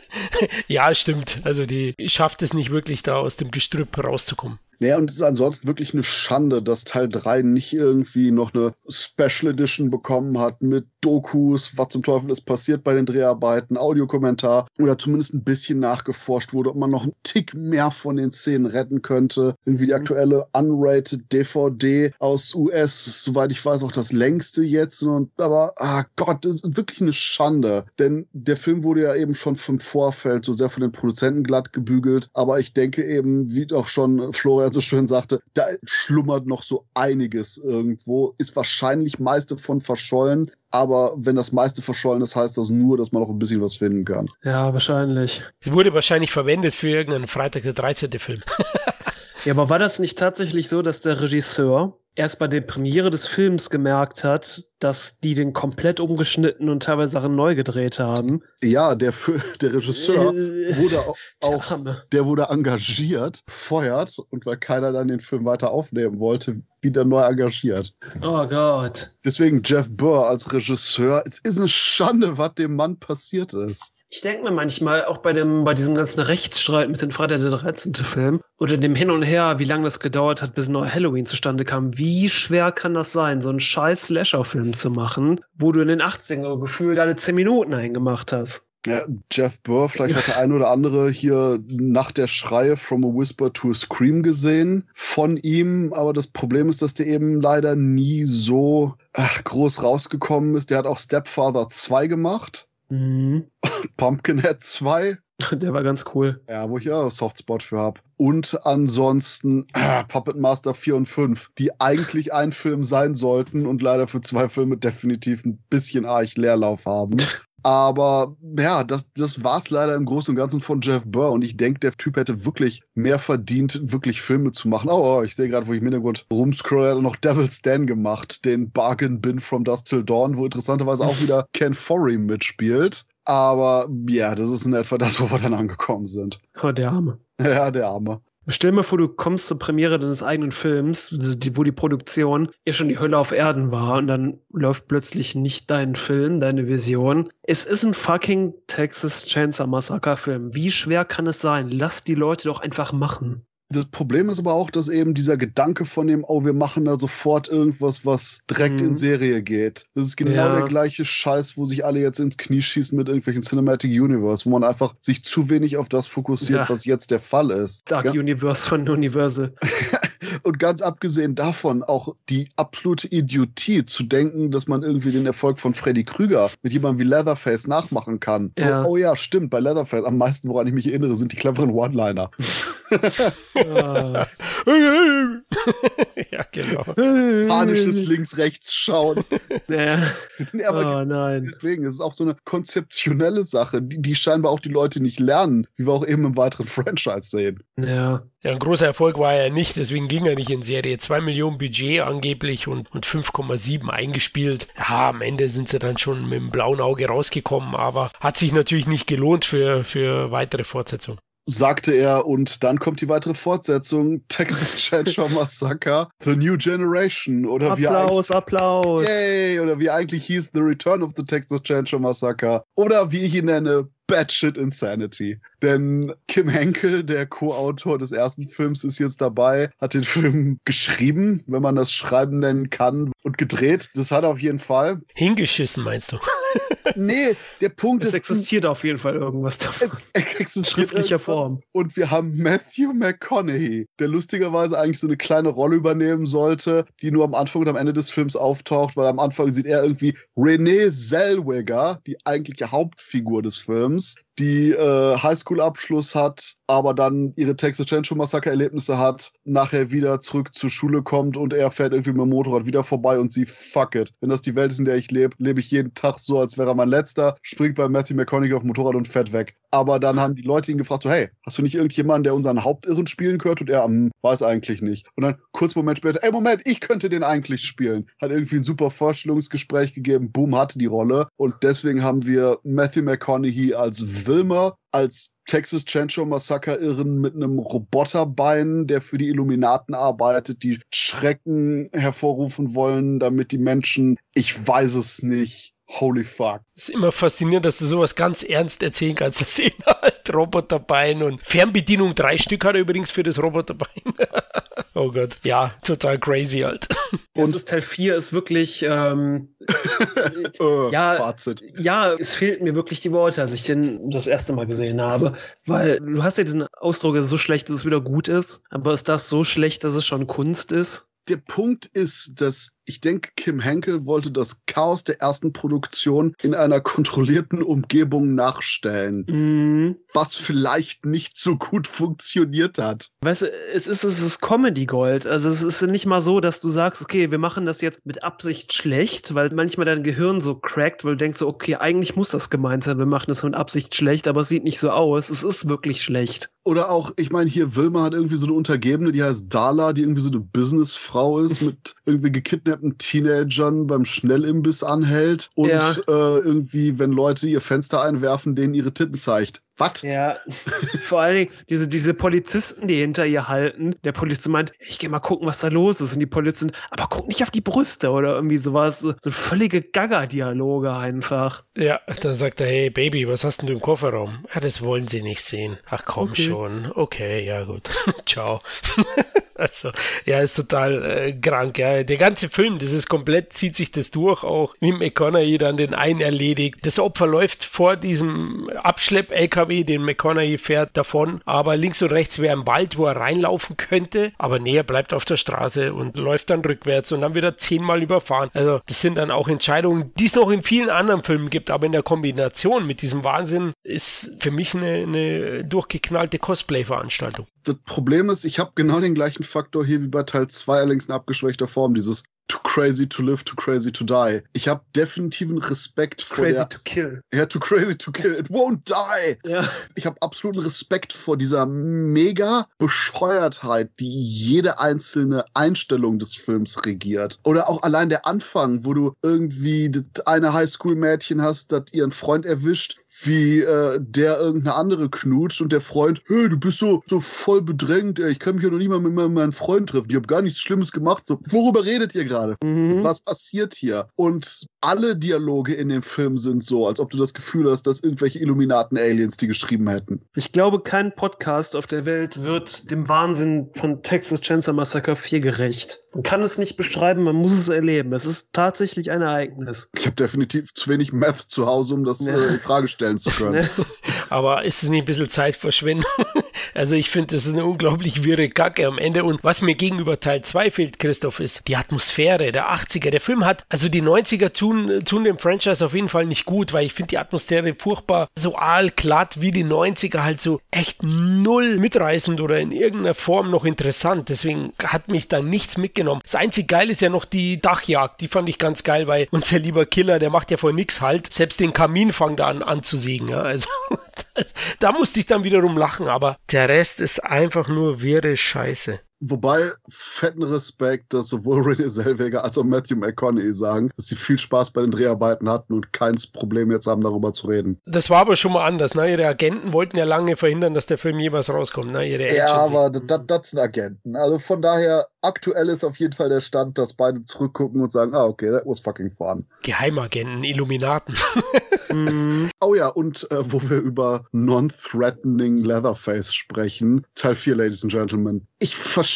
ja, stimmt. Also die schafft es nicht wirklich, da aus dem Gestrüpp rauszukommen. Naja, und es ist ansonsten wirklich eine Schande, dass Teil 3 nicht irgendwie noch eine Special Edition bekommen hat mit Dokus, was zum Teufel ist passiert bei den Dreharbeiten, Audiokommentar oder zumindest ein bisschen nachgeforscht wurde, ob man noch einen Tick mehr von den Szenen retten könnte. Irgendwie die mhm. aktuelle Unrated DVD aus US, soweit ich weiß, auch das längste jetzt. Und, aber, ah Gott, das ist wirklich eine Schande. Denn der Film wurde ja eben schon vom Vorfeld so sehr von den Produzenten glatt gebügelt. Aber ich denke eben, wie auch schon Florian so schön sagte, da schlummert noch so einiges irgendwo, ist wahrscheinlich meiste von verschollen, aber wenn das meiste verschollen ist, heißt das nur, dass man noch ein bisschen was finden kann. Ja, wahrscheinlich. Es wurde wahrscheinlich verwendet für irgendeinen Freitag der 13. Film. Ja, aber war das nicht tatsächlich so, dass der Regisseur erst bei der Premiere des Films gemerkt hat, dass die den komplett umgeschnitten und teilweise Sachen neu gedreht haben. Ja, der, der Regisseur äh, wurde auch, der wurde engagiert, feuert und weil keiner dann den Film weiter aufnehmen wollte, wieder neu engagiert. Oh Gott. Deswegen Jeff Burr als Regisseur. Es ist eine Schande, was dem Mann passiert ist. Ich denke mir manchmal, auch bei, dem, bei diesem ganzen Rechtsstreit mit dem Freitag der 13. Film oder dem Hin und Her, wie lange das gedauert hat, bis ein neuer Halloween zustande kam, wie schwer kann das sein, so einen scheiß Slasher-Film zu machen, wo du in den 80er Gefühl deine 10 Minuten eingemacht hast? Ja, Jeff Burr, vielleicht hat der ein oder andere hier nach der Schreie From a Whisper to a Scream gesehen von ihm, aber das Problem ist, dass der eben leider nie so ach, groß rausgekommen ist. Der hat auch Stepfather 2 gemacht Mhm. Pumpkinhead 2. Der war ganz cool. Ja, wo ich ja Softspot für habe. Und ansonsten äh, Puppet Master 4 und 5, die eigentlich ein Film sein sollten und leider für zwei Filme definitiv ein bisschen arg Leerlauf haben. Aber ja, das, das war es leider im Großen und Ganzen von Jeff Burr. Und ich denke, der Typ hätte wirklich mehr verdient, wirklich Filme zu machen. Oh, oh ich sehe gerade, wo ich im Hintergrund rumscroll, hat er noch Devil's Den gemacht, den Bargain Bin from Dust Till Dawn, wo interessanterweise auch wieder Ken Forey mitspielt. Aber ja, das ist in etwa das, wo wir dann angekommen sind. Oh, der Arme. Ja, der Arme. Stell mal vor, du kommst zur Premiere deines eigenen Films, wo die Produktion ja schon die Hölle auf Erden war und dann läuft plötzlich nicht dein Film, deine Vision. Es ist ein fucking Texas Chainsaw Massacre Film. Wie schwer kann es sein? Lass die Leute doch einfach machen. Das Problem ist aber auch, dass eben dieser Gedanke von dem, oh, wir machen da sofort irgendwas, was direkt mhm. in Serie geht. Das ist genau ja. der gleiche Scheiß, wo sich alle jetzt ins Knie schießen mit irgendwelchen Cinematic Universe, wo man einfach sich zu wenig auf das fokussiert, ja. was jetzt der Fall ist. Dark ja? Universe von Universal. Und ganz abgesehen davon auch die absolute Idiotie zu denken, dass man irgendwie den Erfolg von Freddy Krüger mit jemandem wie Leatherface nachmachen kann. So, oh ja, stimmt, bei Leatherface am meisten, woran ich mich erinnere, sind die cleveren One-Liner. ja, genau. Panisches links-rechts schauen. Ja. aber oh, nein. Deswegen ist es auch so eine konzeptionelle Sache, die, die scheinbar auch die Leute nicht lernen, wie wir auch eben im weiteren Franchise sehen. Ja. Ja, ein großer Erfolg war er nicht, deswegen ging er nicht in Serie. 2 Millionen Budget angeblich und, und 5,7 eingespielt. Ja, am Ende sind sie dann schon mit dem blauen Auge rausgekommen, aber hat sich natürlich nicht gelohnt für, für weitere Fortsetzung sagte er, und dann kommt die weitere Fortsetzung, Texas Chainsaw Massacre, The New Generation, oder Applaus, wie Applaus. Yay, oder wie eigentlich hieß The Return of the Texas Chainsaw Massacre, oder wie ich ihn nenne, Batshit Insanity. Denn Kim Henkel, der Co-Autor des ersten Films, ist jetzt dabei, hat den Film geschrieben, wenn man das Schreiben nennen kann, und gedreht. Das hat er auf jeden Fall. Hingeschissen, meinst du? nee, der Punkt es ist. Es existiert auf jeden Fall irgendwas davon. Es existiert schriftlicher Form. Und wir haben Matthew McConaughey, der lustigerweise eigentlich so eine kleine Rolle übernehmen sollte, die nur am Anfang und am Ende des Films auftaucht, weil am Anfang sieht er irgendwie Renee Zellweger, die eigentliche Hauptfigur des Films, films die äh, Highschool-Abschluss hat, aber dann ihre Texas Chainsaw Massacre-Erlebnisse hat, nachher wieder zurück zur Schule kommt und er fährt irgendwie mit dem Motorrad wieder vorbei und sie fuck it. Wenn das die Welt ist, in der ich lebe, lebe ich jeden Tag so, als wäre er mein letzter, springt bei Matthew McConaughey auf dem Motorrad und fährt weg. Aber dann haben die Leute ihn gefragt, so, hey, hast du nicht irgendjemanden, der unseren Hauptirren spielen könnte? Und er, hm, weiß eigentlich nicht. Und dann kurz Moment später, ey, Moment, ich könnte den eigentlich spielen. Hat irgendwie ein super Vorstellungsgespräch gegeben, boom, hatte die Rolle. Und deswegen haben wir Matthew McConaughey als Wilmer, als Texas Chainsaw Massacre Irren mit einem Roboterbein, der für die Illuminaten arbeitet, die Schrecken hervorrufen wollen, damit die Menschen, ich weiß es nicht, Holy fuck. Ist immer faszinierend, dass du sowas ganz ernst erzählen kannst. Das sind halt Roboterbein und Fernbedienung drei Stück hat er übrigens für das Roboterbein. oh Gott. Ja, total crazy halt. Und das Teil 4 ist wirklich, ähm, oh, ja, Fazit. ja, es fehlten mir wirklich die Worte, als ich den das erste Mal gesehen habe. Weil du hast ja diesen Ausdruck, es ist so schlecht, dass es wieder gut ist, aber ist das so schlecht, dass es schon Kunst ist? der Punkt ist, dass Ich denke, Kim Henkel wollte das Chaos der ersten Produktion in einer kontrollierten Umgebung nachstellen, Mhm. was vielleicht nicht so gut funktioniert hat. Weißt du, es ist, es ist Comedy Gold. Also es ist nicht mal so, dass du sagst, okay, wir machen das jetzt mit Absicht schlecht, weil manchmal dein Gehirn so crackt, weil du denkst so, okay, eigentlich muss das gemeint sein, wir machen das mit Absicht schlecht, aber es sieht nicht so aus. Es ist wirklich schlecht. Oder auch, ich meine, hier Wilma hat irgendwie so eine Untergebene, die heißt Dala, die irgendwie so eine Businessfrau ist, mit irgendwie gekidnappten Teenagern beim Schnellimbiss anhält und Ja. äh, irgendwie, wenn Leute ihr Fenster einwerfen, denen ihre Titten zeigt. Was? Ja, vor allen Dingen diese, diese Polizisten, die hinter ihr halten. Der Polizist meint, ich geh mal gucken, was da los ist. Und die Polizisten, aber guck nicht auf die Brüste oder irgendwie sowas. So, so völlige Gaga-Dialoge einfach. Ja, dann sagt er, hey Baby, was hast denn du im Kofferraum? Ja, das wollen sie nicht sehen. Ach komm Okay. schon. Okay, ja gut. Ciao. Also, ja, ist total äh, krank, ja. Der ganze Film, das ist komplett, zieht sich das durch, auch wie McConaughey dann den einen erledigt. Das Opfer läuft vor diesem Abschlepp-LKW, den McConaughey fährt davon, aber links und rechts wäre ein Wald, wo er reinlaufen könnte, aber nee, er bleibt auf der Straße und läuft dann rückwärts und dann wieder zehnmal überfahren. Also, das sind dann auch Entscheidungen, die es noch in vielen anderen Filmen gibt, aber in der Kombination mit diesem Wahnsinn ist für mich eine, eine durchgeknallte Cosplay-Veranstaltung. Das Problem ist, ich habe genau den gleichen Faktor hier wie bei Teil 2, allerdings in abgeschwächter Form, dieses too crazy to live, too crazy to die. Ich habe definitiven Respekt vor der, to kill. ja, too crazy to kill, it won't die. Ja. Ich habe absoluten Respekt vor dieser mega Bescheuertheit, die jede einzelne Einstellung des Films regiert. Oder auch allein der Anfang, wo du irgendwie das eine Highschool-Mädchen hast, das ihren Freund erwischt, wie äh, der irgendeine andere knutscht und der Freund, hey, du bist so, so voll bedrängt, ey, ich kann mich ja noch nicht mal mit meinem, Freund treffen, ich habe gar nichts Schlimmes gemacht. So, worüber redet ihr gerade? Mhm. Was passiert hier? Und alle Dialoge in dem Film sind so, als ob du das Gefühl hast, dass irgendwelche Illuminaten-Aliens die geschrieben hätten. Ich glaube, kein Podcast auf der Welt wird dem Wahnsinn von Texas Chainsaw Massacre 4 gerecht. Man kann es nicht beschreiben, man muss es erleben. Es ist tatsächlich ein Ereignis. Ich habe definitiv zu wenig Meth zu Hause, um das Ja. äh, in Frage stellen zu können. Ne? Aber ist es nicht ein bisschen Zeitverschwendung? Also ich finde, das ist eine unglaublich wirre Kacke am Ende. Und was mir gegenüber Teil 2 fehlt, Christoph, ist die Atmosphäre der 80er. Der Film hat, also die 90er tun, tun dem Franchise auf jeden Fall nicht gut, weil ich finde die Atmosphäre furchtbar so aalglatt wie die 90er halt so echt null mitreißend oder in irgendeiner Form noch interessant. Deswegen hat mich da nichts mitgenommen. Das einzig geil ist ja noch die Dachjagd. Die fand ich ganz geil, weil unser lieber Killer, der macht ja vor nix halt. Selbst den Kamin fängt er an anzusägen. Ja, also da musste ich dann wiederum lachen, aber der Rest ist einfach nur wirre Scheiße. Wobei, fetten Respekt, dass sowohl Renée Zellweger als auch Matthew McConaughey sagen, dass sie viel Spaß bei den Dreharbeiten hatten und keins Problem jetzt haben, darüber zu reden. Das war aber schon mal anders. Ne? Ihre Agenten wollten ja lange verhindern, dass der Film jemals rauskommt. Ne? Ihre Ja, Agency. aber das, das sind Agenten. Also von daher, aktuell ist auf jeden Fall der Stand, dass beide zurückgucken und sagen, ah, okay, that was fucking fun. Geheimagenten, Illuminaten. Mhm. Oh ja, und äh, wo wir über non-threatening Leatherface sprechen, Teil 4, Ladies and Gentlemen. Ich verstehe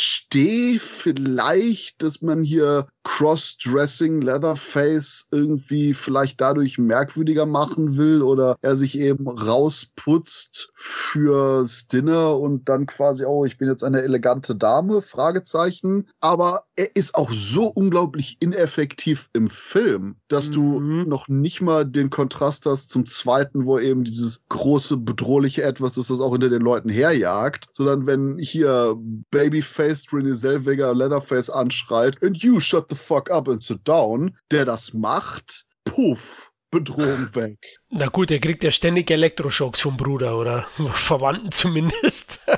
vielleicht, dass man hier Cross-Dressing Leatherface irgendwie vielleicht dadurch merkwürdiger machen will oder er sich eben rausputzt fürs Dinner und dann quasi, oh, ich bin jetzt eine elegante Dame, Fragezeichen. Aber er ist auch so unglaublich ineffektiv im Film, dass du Mhm. noch nicht mal den Kontrast hast zum zweiten, wo eben dieses große, bedrohliche Etwas ist, das auch hinter den Leuten herjagt, sondern wenn hier Babyface Renée Zellweger Leatherface anschreit and you shut the fuck up and sit down, der das macht, puff, Bedrohung weg. Na gut, er kriegt ja ständig Elektroschocks vom Bruder oder Verwandten zumindest.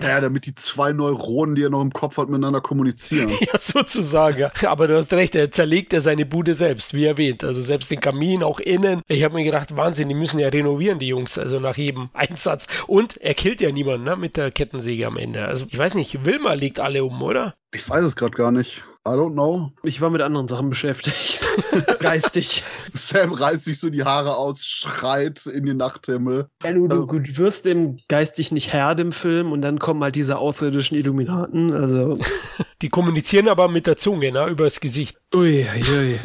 Ja, damit die zwei Neuronen, die er noch im Kopf hat, miteinander kommunizieren. ja, sozusagen. Ja. Aber du hast recht, er zerlegt ja seine Bude selbst, wie erwähnt. Also selbst den Kamin, auch innen. Ich habe mir gedacht, Wahnsinn, die müssen ja renovieren, die Jungs, also nach jedem Einsatz. Und er killt ja niemanden ne, mit der Kettensäge am Ende. Also ich weiß nicht, Wilma legt alle um, oder? Ich weiß es gerade gar nicht. I don't know. Ich war mit anderen Sachen beschäftigt. Geistig. Sam reißt sich so die Haare aus, schreit in den Nachthimmel. Ja, du, du, Also- du wirst dem geistig nicht Herr dem Film und dann kommen halt diese außerirdischen Illuminaten. Also, Die kommunizieren aber mit der Zunge, ne, übers Gesicht. ui, ui, ui.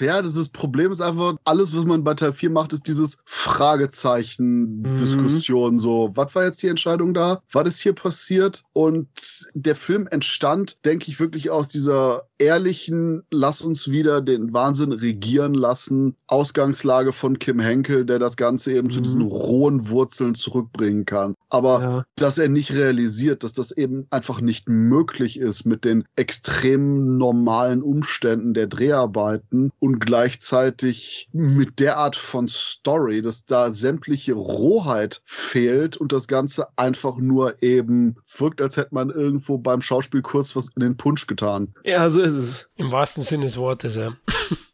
Ja, das ist, Problem ist einfach, alles, was man bei Teil 4 macht, ist dieses Fragezeichen-Diskussion. Mhm. So, was war jetzt die Entscheidung da? Was ist hier passiert? Und der Film entstand, denke ich, wirklich aus dieser ehrlichen, lass uns wieder den Wahnsinn regieren lassen, Ausgangslage von Kim Henkel, der das Ganze eben mhm. zu diesen rohen Wurzeln zurückbringen kann. Aber ja. dass er nicht realisiert, dass das eben einfach nicht möglich ist mit den extrem normalen Umständen der Dreharbeiten und gleichzeitig mit der Art von Story, dass da sämtliche Rohheit fehlt und das Ganze einfach nur eben wirkt, als hätte man irgendwo beim Schauspiel kurz was in den Punsch getan. Ja, so ist es. Im wahrsten Sinne des Wortes, ja.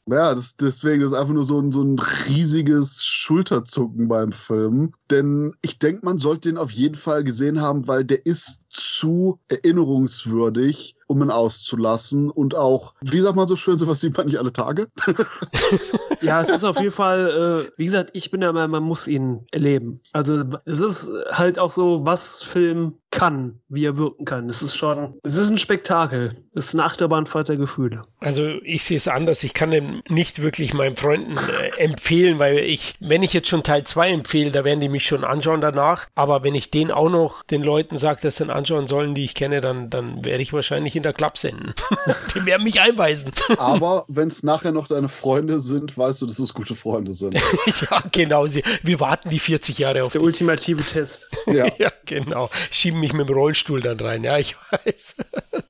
Ja, das, deswegen ist einfach nur so ein, so ein riesiges Schulterzucken beim Film. Denn ich denke, man sollte den auf jeden Fall gesehen haben, weil der ist zu erinnerungswürdig, um ihn auszulassen. Und auch, wie sagt man so schön, sowas sieht man nicht alle Tage. ja, es ist auf jeden Fall, äh, wie gesagt, ich bin der Meinung, man muss ihn erleben. Also es ist halt auch so, was Film kann, wie er wirken kann. Es ist schon, es ist ein Spektakel. Es ist eine Achterbahnfahrt der Gefühle. Also ich sehe es anders. Ich kann den nicht wirklich meinen Freunden äh, empfehlen, weil ich, wenn ich jetzt schon Teil 2 empfehle, da werden die mich schon anschauen danach. Aber wenn ich den auch noch den Leuten sage, dass sie ihn anschauen sollen, die ich kenne, dann, dann werde ich wahrscheinlich in der Club senden. die werden mich einweisen. Aber wenn es nachher noch deine Freunde sind, weißt du, dass es gute Freunde sind. ja, genau. Wir warten die 40 Jahre auf der dich. ultimative Test. Ja. ja, genau. Schieben mich mit dem Rollstuhl dann rein. Ja, ich weiß.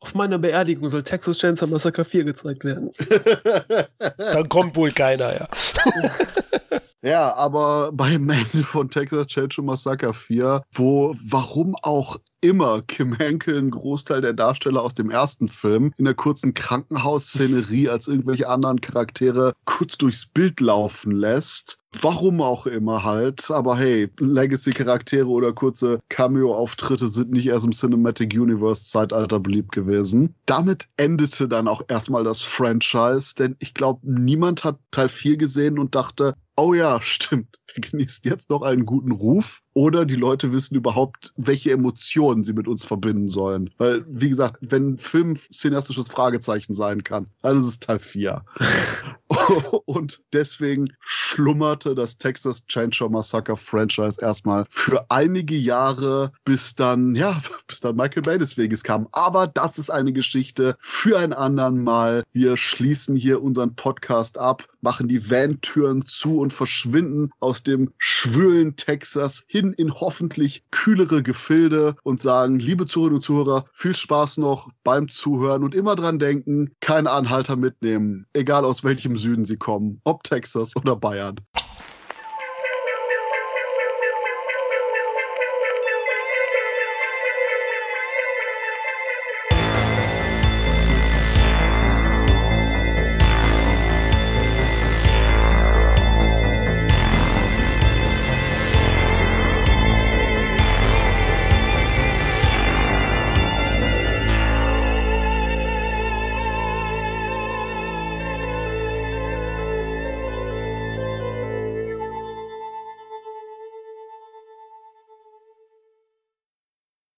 Auf meiner Beerdigung soll Texas Chainsaw Massacre 4 gezeigt werden. dann kommt wohl keiner, ja. Ja, aber beim Ende von Texas Chainsaw Massacre 4, wo warum auch immer Kim Henkel einen Großteil der Darsteller aus dem ersten Film in der kurzen Krankenhausszenerie als irgendwelche anderen Charaktere kurz durchs Bild laufen lässt. Warum auch immer halt. Aber hey, Legacy-Charaktere oder kurze Cameo-Auftritte sind nicht erst im Cinematic Universe-Zeitalter beliebt gewesen. Damit endete dann auch erstmal das Franchise, denn ich glaube, niemand hat Teil 4 gesehen und dachte, oh ja, stimmt, wir genießen jetzt noch einen guten Ruf. Oder die Leute wissen überhaupt, welche Emotionen sie mit uns verbinden sollen. Weil, wie gesagt, wenn Film cineastisches Fragezeichen sein kann, dann ist es Teil 4. Und deswegen schlummerte das Texas Chainsaw Massacre Franchise erstmal für einige Jahre, bis dann, ja, bis dann Michael Bay des Weges kam. Aber das ist eine Geschichte für ein anderen Mal. Wir schließen hier unseren Podcast ab, machen die Van-Türen zu und verschwinden aus dem schwülen Texas hin in hoffentlich kühlere Gefilde und sagen, liebe Zuhörerinnen und Zuhörer, viel Spaß noch beim Zuhören und immer dran denken, keine Anhalter mitnehmen, egal aus welchem Süden sie kommen, ob Texas oder Bayern.